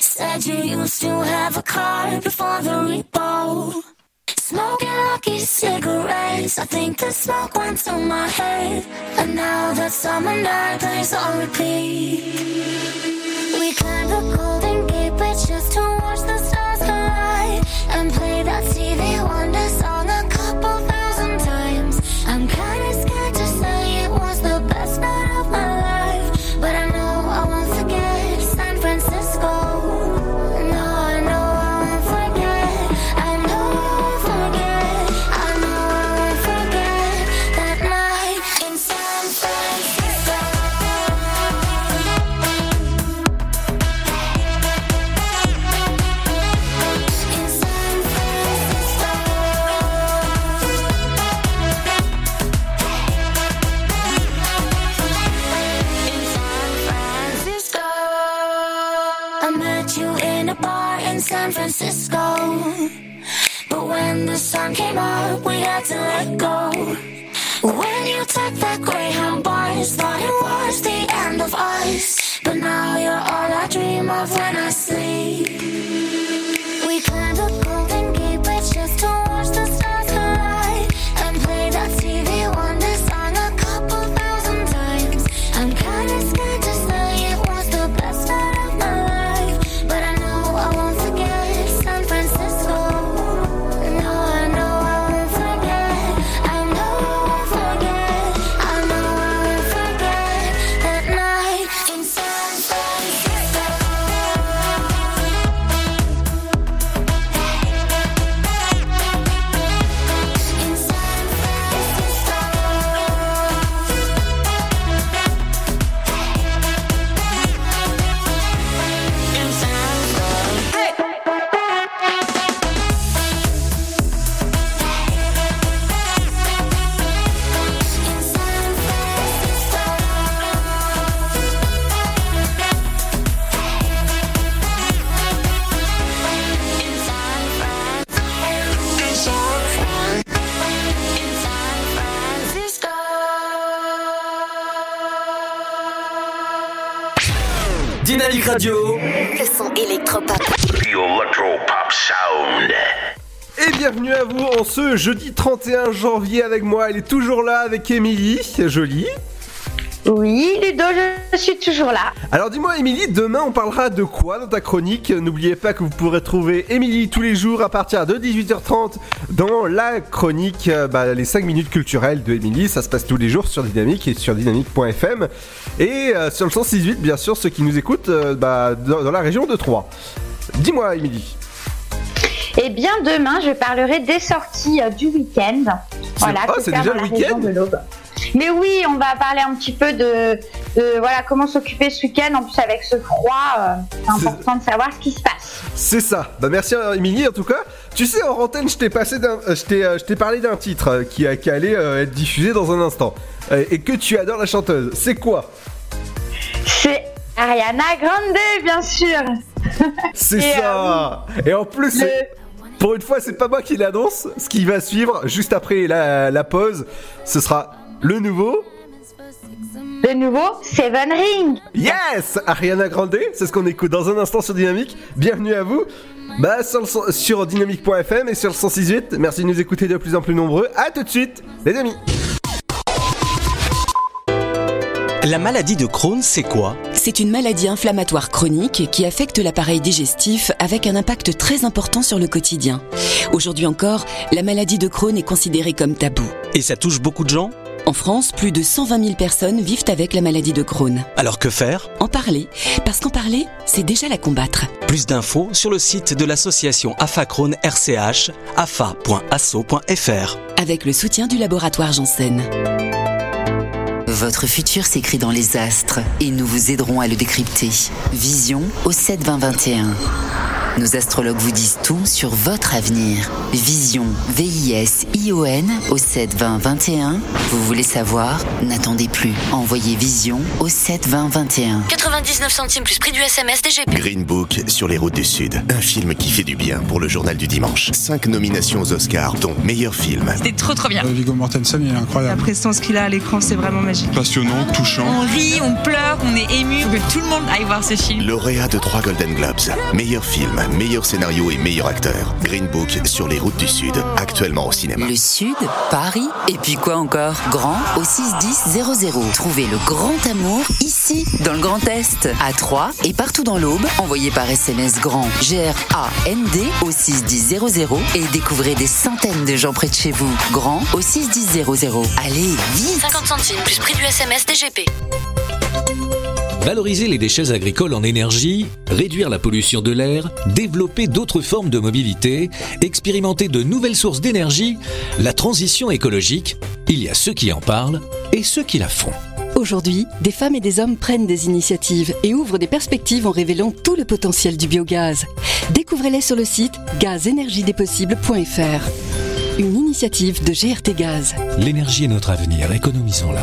S7: Said you used to have a car before the repo. Smoking lucky cigarettes. I think the smoke went to my head. And now that summer night plays on repeat. We climbed the Golden Gate Bridge just to watch the stars collide. And play that TV Wonder song a couple. When the sun came up, we had to let go. When you took that Greyhound bus, thought it was the end of us. But now you're all I dream of when I sleep. We climbed the Golden Gate Bridge just to watch the
S6: Dynamique Radio.
S25: Le son électropop.
S5: The Electro Pop Sound.
S9: Et bienvenue à vous en ce jeudi 31 janvier avec moi. Elle est toujours là avec Émilie. Jolie.
S39: Oui, Ludo, je suis toujours là.
S9: Alors dis-moi Émilie, demain on parlera de quoi dans ta chronique? N'oubliez pas que vous pourrez trouver Émilie tous les jours à partir de 18h30 dans la chronique euh, bah, les 5 minutes culturelles de Émilie. Ça se passe tous les jours sur Dynamique et sur dynamique.fm. Et euh, sur le 168 bien sûr ceux qui nous écoutent euh, bah, dans, dans la région de Troyes. Dis-moi Émilie.
S39: Eh bien, demain, je parlerai des sorties euh, du week-end. Voilà,
S9: oh, c'est déjà le week-end?
S39: Mais oui, on va parler un petit peu de, de, voilà comment s'occuper ce week-end. En plus, avec ce froid, euh, c'est important de savoir ce qui se passe.
S9: C'est ça. Bah merci euh, Émilie en tout cas. Tu sais en antenne je t'ai passé d'un, euh, je t'ai, parlé d'un titre qui, allait être diffusé dans un instant et que tu adores la chanteuse. C'est quoi?
S39: C'est Ariana Grande, bien sûr.
S9: C'est ça. Et en plus,
S39: le-
S9: pour une fois, c'est pas moi qui l'annonce. Ce qui va suivre juste après la, la pause, ce sera le nouveau?
S39: Le nouveau Seven Ring.
S9: Yes Ariana Grande, c'est ce qu'on écoute dans un instant sur Dynamique. Bienvenue à vous. Bah sur, le son- sur dynamique.fm et sur le 168. Merci de nous écouter de plus en plus nombreux. À tout de suite, les amis.
S41: La maladie de Crohn, c'est quoi?
S17: C'est une maladie inflammatoire chronique qui affecte l'appareil digestif avec un impact très important sur le quotidien. Aujourd'hui encore, la maladie de Crohn est considérée comme tabou.
S41: Et ça touche beaucoup de gens?
S17: En France, plus de 120 000 personnes vivent avec la maladie de Crohn.
S41: Alors que faire?
S17: En parler, parce qu'en parler, c'est déjà la combattre.
S41: Plus d'infos sur le site de l'association AFA Crohn RCH, afa.asso.fr.
S17: Avec le soutien du laboratoire Janssen.
S11: Votre futur s'écrit dans les astres et nous vous aiderons à le décrypter. Vision au 72021. Nos astrologues vous disent tout sur votre avenir. Vision, V-I-S-I-O-N au 72021. Vous voulez savoir? N'attendez plus. Envoyez Vision au 72021.
S25: 99 centimes plus prix du SMS DGP.
S13: Green Book sur les routes du Sud. Un film qui fait du bien pour le journal du dimanche. Cinq nominations aux Oscars, dont meilleur film.
S12: C'était trop trop bien.
S15: Viggo Mortensen, il est incroyable. La prestance qu'il a à l'écran, c'est vraiment magique.
S42: Passionnant, touchant.
S12: On rit, on pleure, on est ému. Faut que tout le monde aille voir ce film.
S13: Lauréat de trois Golden Globes. Meilleur film, meilleur scénario et meilleur acteur. Green Book sur les routes du Sud. Actuellement au cinéma.
S11: Le Sud, Paris, et puis quoi encore? Grand au 61000. Trouvez le grand amour ici, dans le Grand Est, à Troyes et partout dans l'Aube. Envoyez par SMS grand G-R-A-N-D au 61000 et découvrez des centaines de gens près de chez vous. Grand au 61000. Allez, vite
S25: 50 centimes plus prix du SMS DGP.
S16: Valoriser les déchets agricoles en énergie, réduire la pollution de l'air, développer d'autres formes de mobilité, expérimenter de nouvelles sources d'énergie, la transition écologique, il y a ceux qui en parlent et ceux qui la font.
S17: Aujourd'hui, des femmes et des hommes prennent des initiatives et ouvrent des perspectives en révélant tout le potentiel du biogaz. Découvrez-les sur le site gazenergiedespossibles.fr. Une initiative de GRT Gaz.
S16: L'énergie est notre avenir, économisons-la.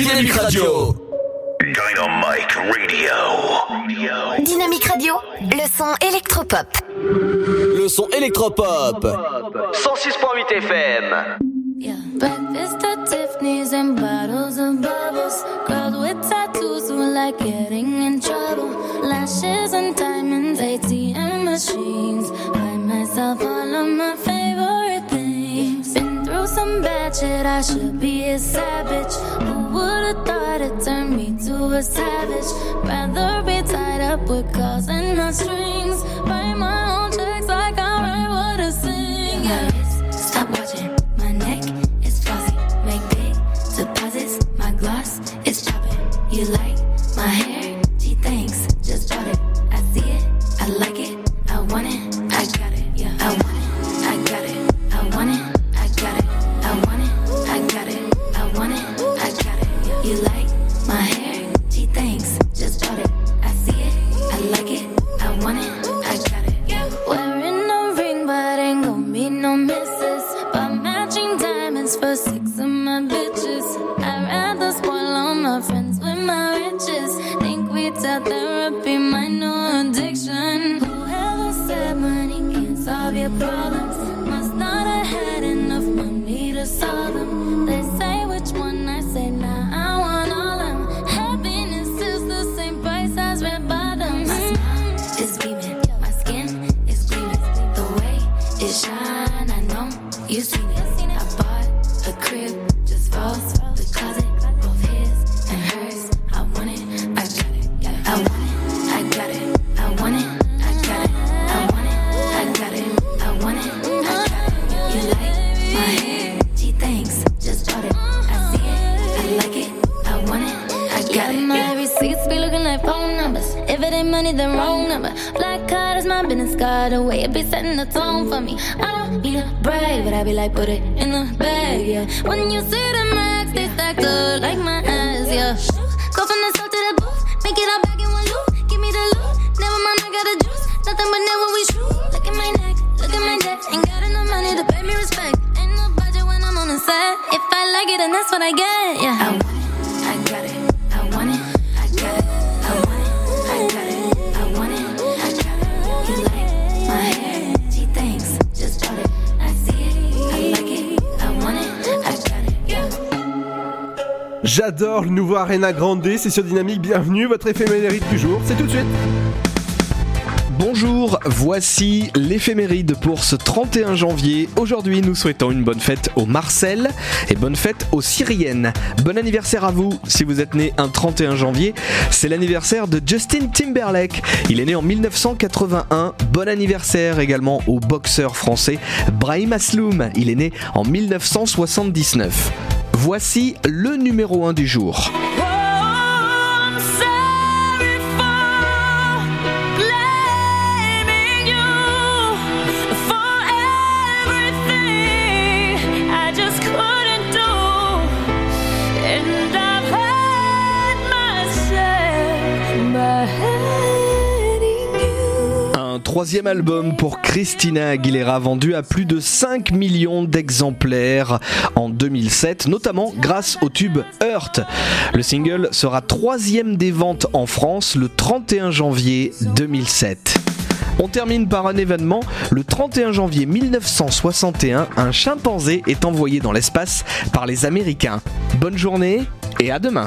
S6: Dynamique Radio.
S5: Dynamite Radio.
S25: Dynamique Radio, le son électropop.
S6: Le son électropop. 106.8 FM.
S43: Breakfast at Tiffany's and bottles of bubbles. Girls with tattoos who like getting in trouble. Lashes and diamonds, ATM machines. Buy myself all of my favorite. Been through some bad shit, I should be a savage. Who would've thought it turned me to a savage? Rather be tied up with calls and not strings. Write my own checks like I write what I sing. Yeah.
S9: Ariana Grande, c'est sur Dynamique, bienvenue, votre éphéméride du jour, c'est tout de suite
S44: Bonjour, voici l'éphéméride pour ce 31 janvier. Aujourd'hui, nous souhaitons une bonne fête aux Marcel et bonne fête aux Syriennes. Bon anniversaire à vous si vous êtes né un 31 janvier. C'est l'anniversaire de Justin Timberlake. Il est né en 1981. Bon anniversaire également au boxeur français Brahim Asloum. Il est né en 1979. Voici le numéro 1 du jour. troisième album pour Christina Aguilera vendu à plus de 5 millions d'exemplaires en 2007, notamment grâce au tube Hurt. Le single sera troisième des ventes en France le 31 janvier 2007. On termine par un événement. Le 31 janvier 1961, un chimpanzé est envoyé dans l'espace par les Américains. Bonne journée et à demain.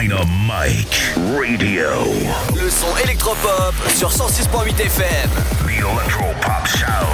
S7: Dynamic Radio.
S6: Le son électropop sur 106.8 FM.
S7: The Electropop Sound.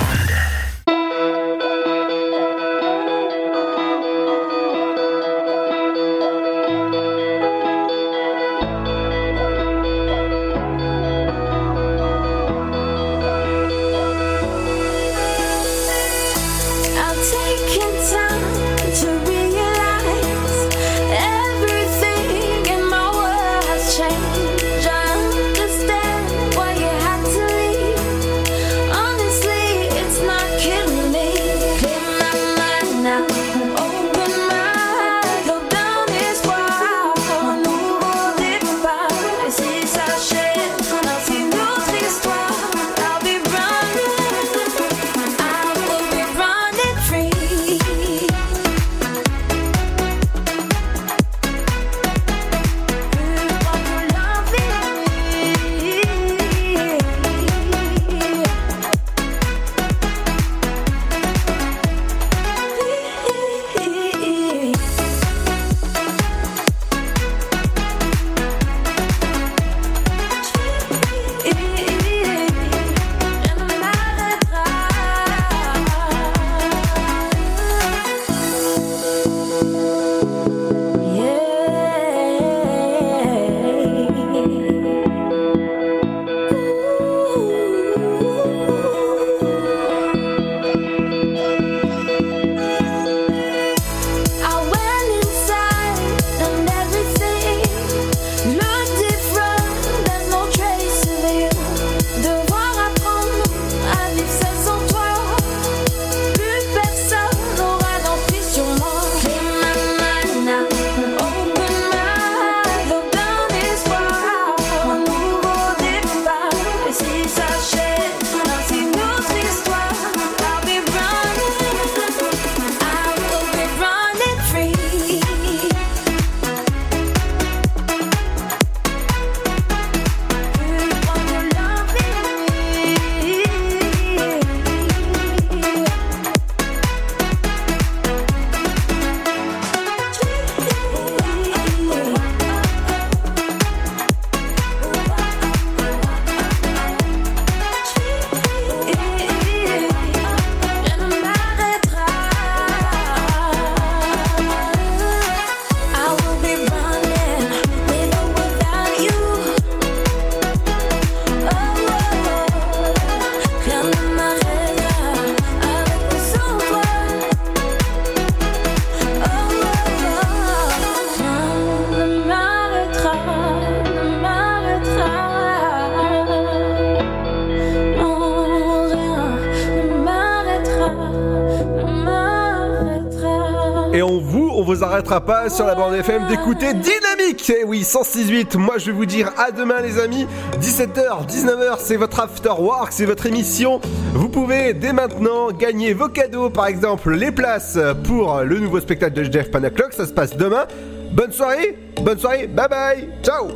S7: pas sur la bande FM d'écouter Dynamique. Eh oui, 168, moi je vais vous dire à demain les amis, 17h, 19h, c'est votre after work, c'est votre émission. Vous pouvez dès maintenant gagner vos cadeaux, par exemple les places pour le nouveau spectacle de Jeff Panaclock, ça se passe demain. Bonne soirée, bonne soirée, bye bye, ciao.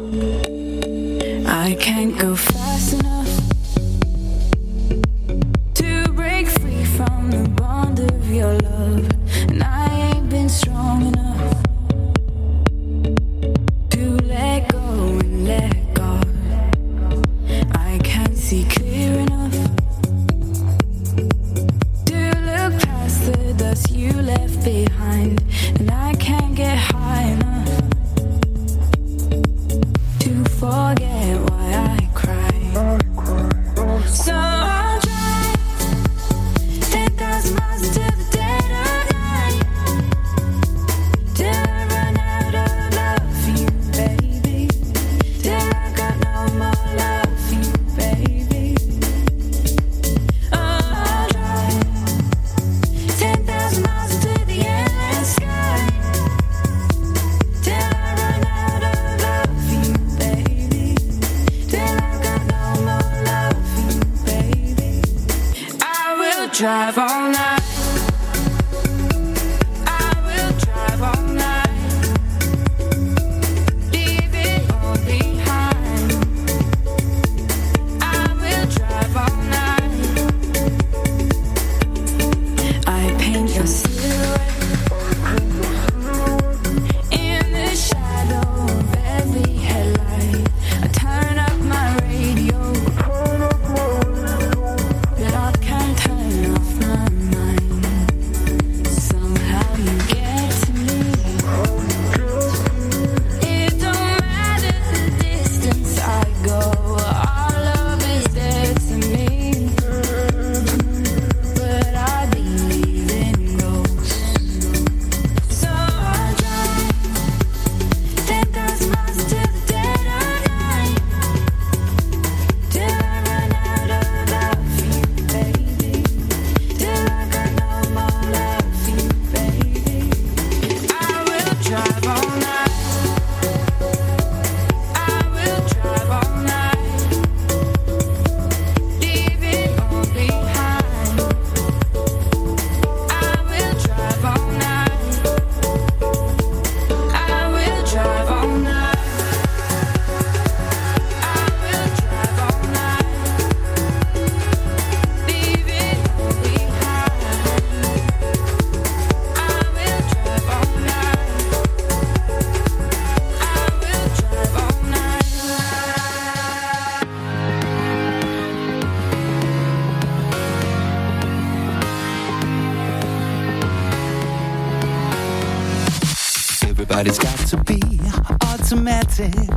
S45: romantic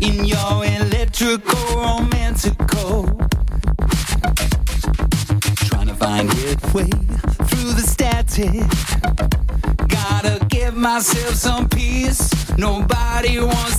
S45: in
S46: your electrical romantical. Trying to find your way through the static. Gotta give myself some peace. Nobody wants